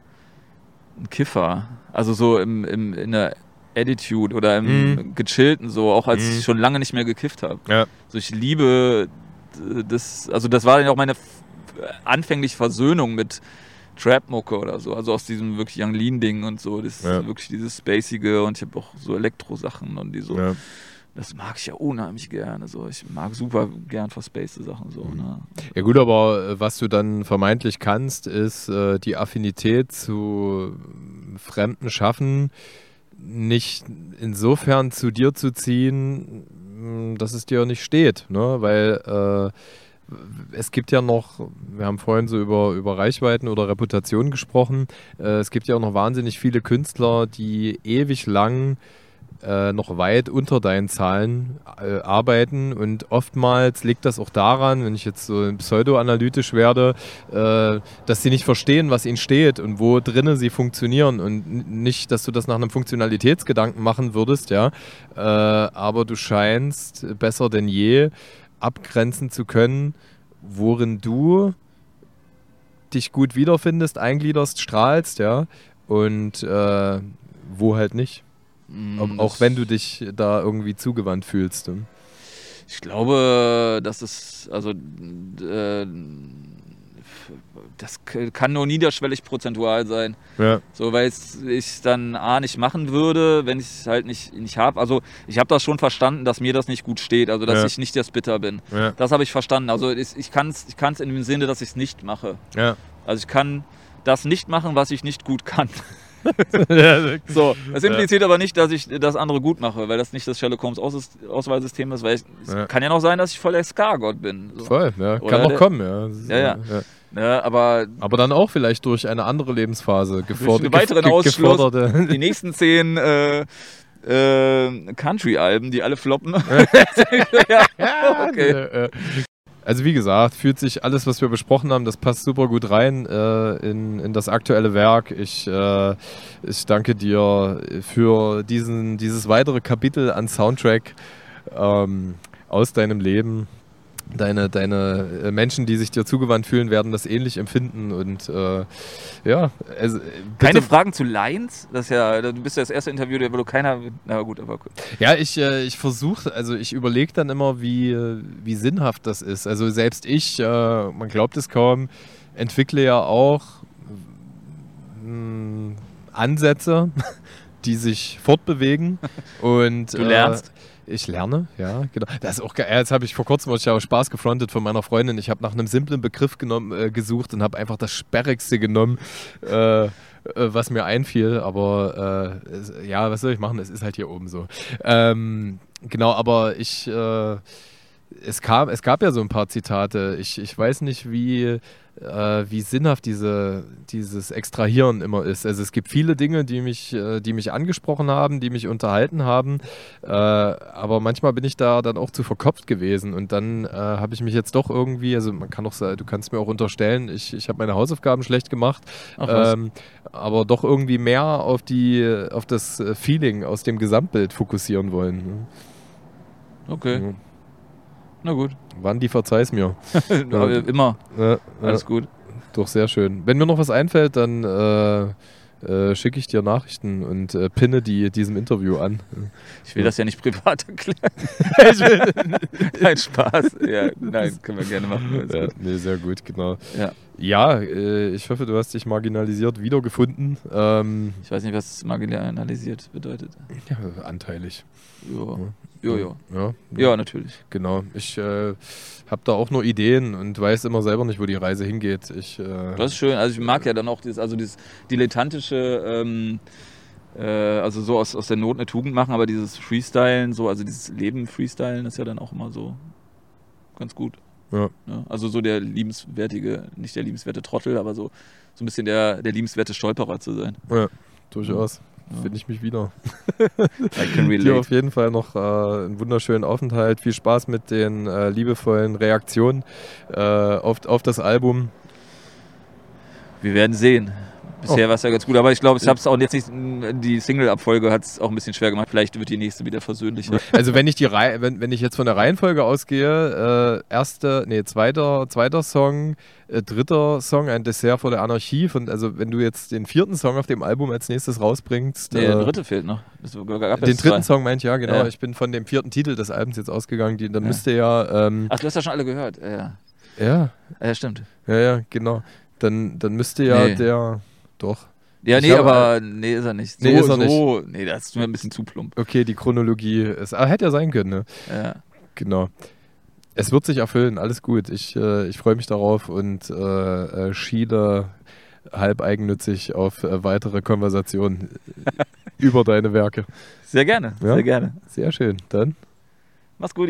ein Kiffer. Also so im, im, in der Attitude oder im Mhm. gechillten so, auch als Mhm. ich schon lange nicht mehr gekifft habe. ja, Also ich liebe äh, das, also das war dann auch meine anfängliche Versöhnung mit Trap-Mucke oder so, also aus diesem wirklich Young Lean-Ding und so, das Ja. wirklich dieses Spacige und ich habe auch so Elektro-Sachen und die so, ja. das mag ich ja unheimlich gerne, so, ich mag super gern verspacede Sachen so, Mhm. ne? Ja gut, aber äh, was du dann vermeintlich kannst, ist äh, die Affinität zu äh, fremden Schaffen nicht insofern zu dir zu ziehen, mh, dass es dir nicht steht, ne? Weil äh, es gibt ja noch, wir haben vorhin so über, über Reichweiten oder Reputation gesprochen, äh, es gibt ja auch noch wahnsinnig viele Künstler, die ewig lang äh, noch weit unter deinen Zahlen äh, arbeiten. Und oftmals liegt das auch daran, wenn ich jetzt so pseudoanalytisch werde, äh, dass sie nicht verstehen, was ihnen steht und wo drinnen sie funktionieren. Und nicht, dass du das nach einem Funktionalitätsgedanken machen würdest, ja, äh, aber du scheinst besser denn je abgrenzen zu können, worin du dich gut wiederfindest, eingliederst, strahlst, ja, und äh, wo halt nicht. Mm, Auch, das- wenn du dich da irgendwie zugewandt fühlst. ne? Ich glaube, das ist, also, äh, das kann nur niederschwellig prozentual sein. Ja, So, weil es ich dann A nicht machen würde, wenn ich es halt nicht, nicht habe. Also ich habe das schon verstanden, dass mir das nicht gut steht, also dass Ja. ich nicht der Spitter bin. ja, Das habe ich verstanden. Also ich, ich kann es ich kann's in dem Sinne, dass ich es nicht mache. ja. Also ich kann das nicht machen, was ich nicht gut kann. Ja. So, das impliziert aber nicht, dass ich das andere gut mache, weil das nicht das Sherlock Holmes Aus Auswahlsystem ist, weil ich, es Ja. kann ja noch sein, dass ich voll der Scar-Gott bin. So. Voll, ja. Oder Kann noch der- kommen, ja. Ja, ja. Ja, aber Aber dann auch vielleicht durch eine andere Lebensphase gefordert. weiteren ge- Ausschluss. geforderte. die nächsten zehn äh, äh, Country-Alben, die alle floppen. ja, okay. Also wie gesagt, fühlt sich alles, was wir besprochen haben, das passt super gut rein äh, in, in das aktuelle Werk. Ich, äh, ich danke dir für diesen, dieses weitere Kapitel an Soundtrack ähm, aus deinem Leben. Deine, deine äh, Menschen, die sich dir zugewandt fühlen, werden das ähnlich empfinden. Und äh, ja, also, äh, Keine Fragen zu Lines? Das ist ja, du bist ja das erste Interview, wo du keiner. Na gut, aber gut. Ja, ich, äh, ich versuche, also ich überlege dann immer, wie, äh, wie sinnhaft das ist. Also selbst ich, äh, man glaubt es kaum, entwickle ja auch mh, Ansätze, die sich fortbewegen. Und, Du lernst? Ich lerne, ja, genau. Das ist auch geil. Jetzt habe ich vor kurzem ich habe Spaß gefrontet von meiner Freundin. Ich habe nach einem simplen Begriff genommen, äh, gesucht und habe einfach das Sperrigste genommen, äh, äh, was mir einfiel. Aber äh, es, ja, was soll ich machen? Es ist halt hier oben so. Ähm, genau, aber ich, äh, es, kam, es gab ja so ein paar Zitate. Ich, ich weiß nicht, wie, äh, wie sinnhaft diese, dieses Extrahieren immer ist. Also es gibt viele Dinge, die mich, äh, die mich angesprochen haben, die mich unterhalten haben. Äh, aber manchmal bin ich da dann auch zu verkopft gewesen. Und dann äh, habe ich mich jetzt doch irgendwie, also man kann doch sagen, du kannst mir auch unterstellen, ich, ich habe meine Hausaufgaben schlecht gemacht. Ähm, aber doch irgendwie mehr auf die, auf das Feeling aus dem Gesamtbild fokussieren wollen. Okay. Ja. Na gut. Wann die verzeih's mir. Immer. Ja, Alles gut. Doch, sehr schön. Wenn mir noch was einfällt, dann äh, äh, schicke ich dir Nachrichten und äh, pinne die diesem Interview an. Ich will ja. das ja nicht privat erklären. Nein, Spaß. Ja, nein, können wir gerne machen. Ja, nee, sehr gut, genau. Ja, ja äh, ich hoffe, du hast dich marginalisiert wiedergefunden. Ähm, ich weiß nicht, was marginalisiert bedeutet. Ja, anteilig. Ja. Jo, jo. Ja, ja, natürlich. Genau. Ich äh, habe da auch nur Ideen und weiß immer selber nicht, wo die Reise hingeht. Ich, äh, das ist schön. Also ich mag ja dann auch dieses, also dieses dilettantische, ähm, äh, also so aus, aus der Not eine Tugend machen, aber dieses Freestylen, so, also dieses Leben Freestylen ist ja dann auch immer so ganz gut. Ja. ja. Also so der liebenswertige, nicht der liebenswerte Trottel, aber so, so ein bisschen der, der liebenswerte Stolperer zu sein. Ja, durchaus finde ich mich wieder. I can relate. Dir auf jeden Fall noch äh, einen wunderschönen Aufenthalt. Viel Spaß mit den äh, liebevollen Reaktionen äh, auf, auf das Album. Wir werden sehen. Bisher oh. war es ja ganz gut, aber ich glaube, ich habe es auch jetzt nicht, die Single-Abfolge hat es auch ein bisschen schwer gemacht. Vielleicht wird die nächste wieder versöhnlicher. Also wenn ich die Reihe, wenn, wenn ich jetzt von der Reihenfolge ausgehe, äh, erste, nee, zweiter, zweiter Song, äh, dritter Song, ein Dessert vor der Anarchie. Von, also wenn du jetzt den vierten Song auf dem Album als nächstes rausbringst. Nee, äh, der dritte fehlt noch. den dritten. Song meint ja, genau. Ja. Ich bin von dem vierten Titel des Albums jetzt ausgegangen. Die, dann ja. müsste ja. Ähm, Ach, du hast ja schon alle gehört. Ja. Ja. Ja, stimmt. Ja, ja, genau. Dann, dann müsste ja nee. der. Doch. Ja, ich nee, aber äh, nee, ist er nicht. So, nee, ist er so, nicht. Nee, das ist mir ein bisschen zu plump. Okay, die Chronologie ist. Aber hätte ja sein können, ne? Ja. Genau. Es wird sich erfüllen, alles gut. Ich, äh, ich freue mich darauf und äh, äh, schiele halb eigennützig auf äh, weitere Konversationen über deine Werke. Sehr gerne, ja? sehr gerne. Sehr schön. Dann. Mach's gut.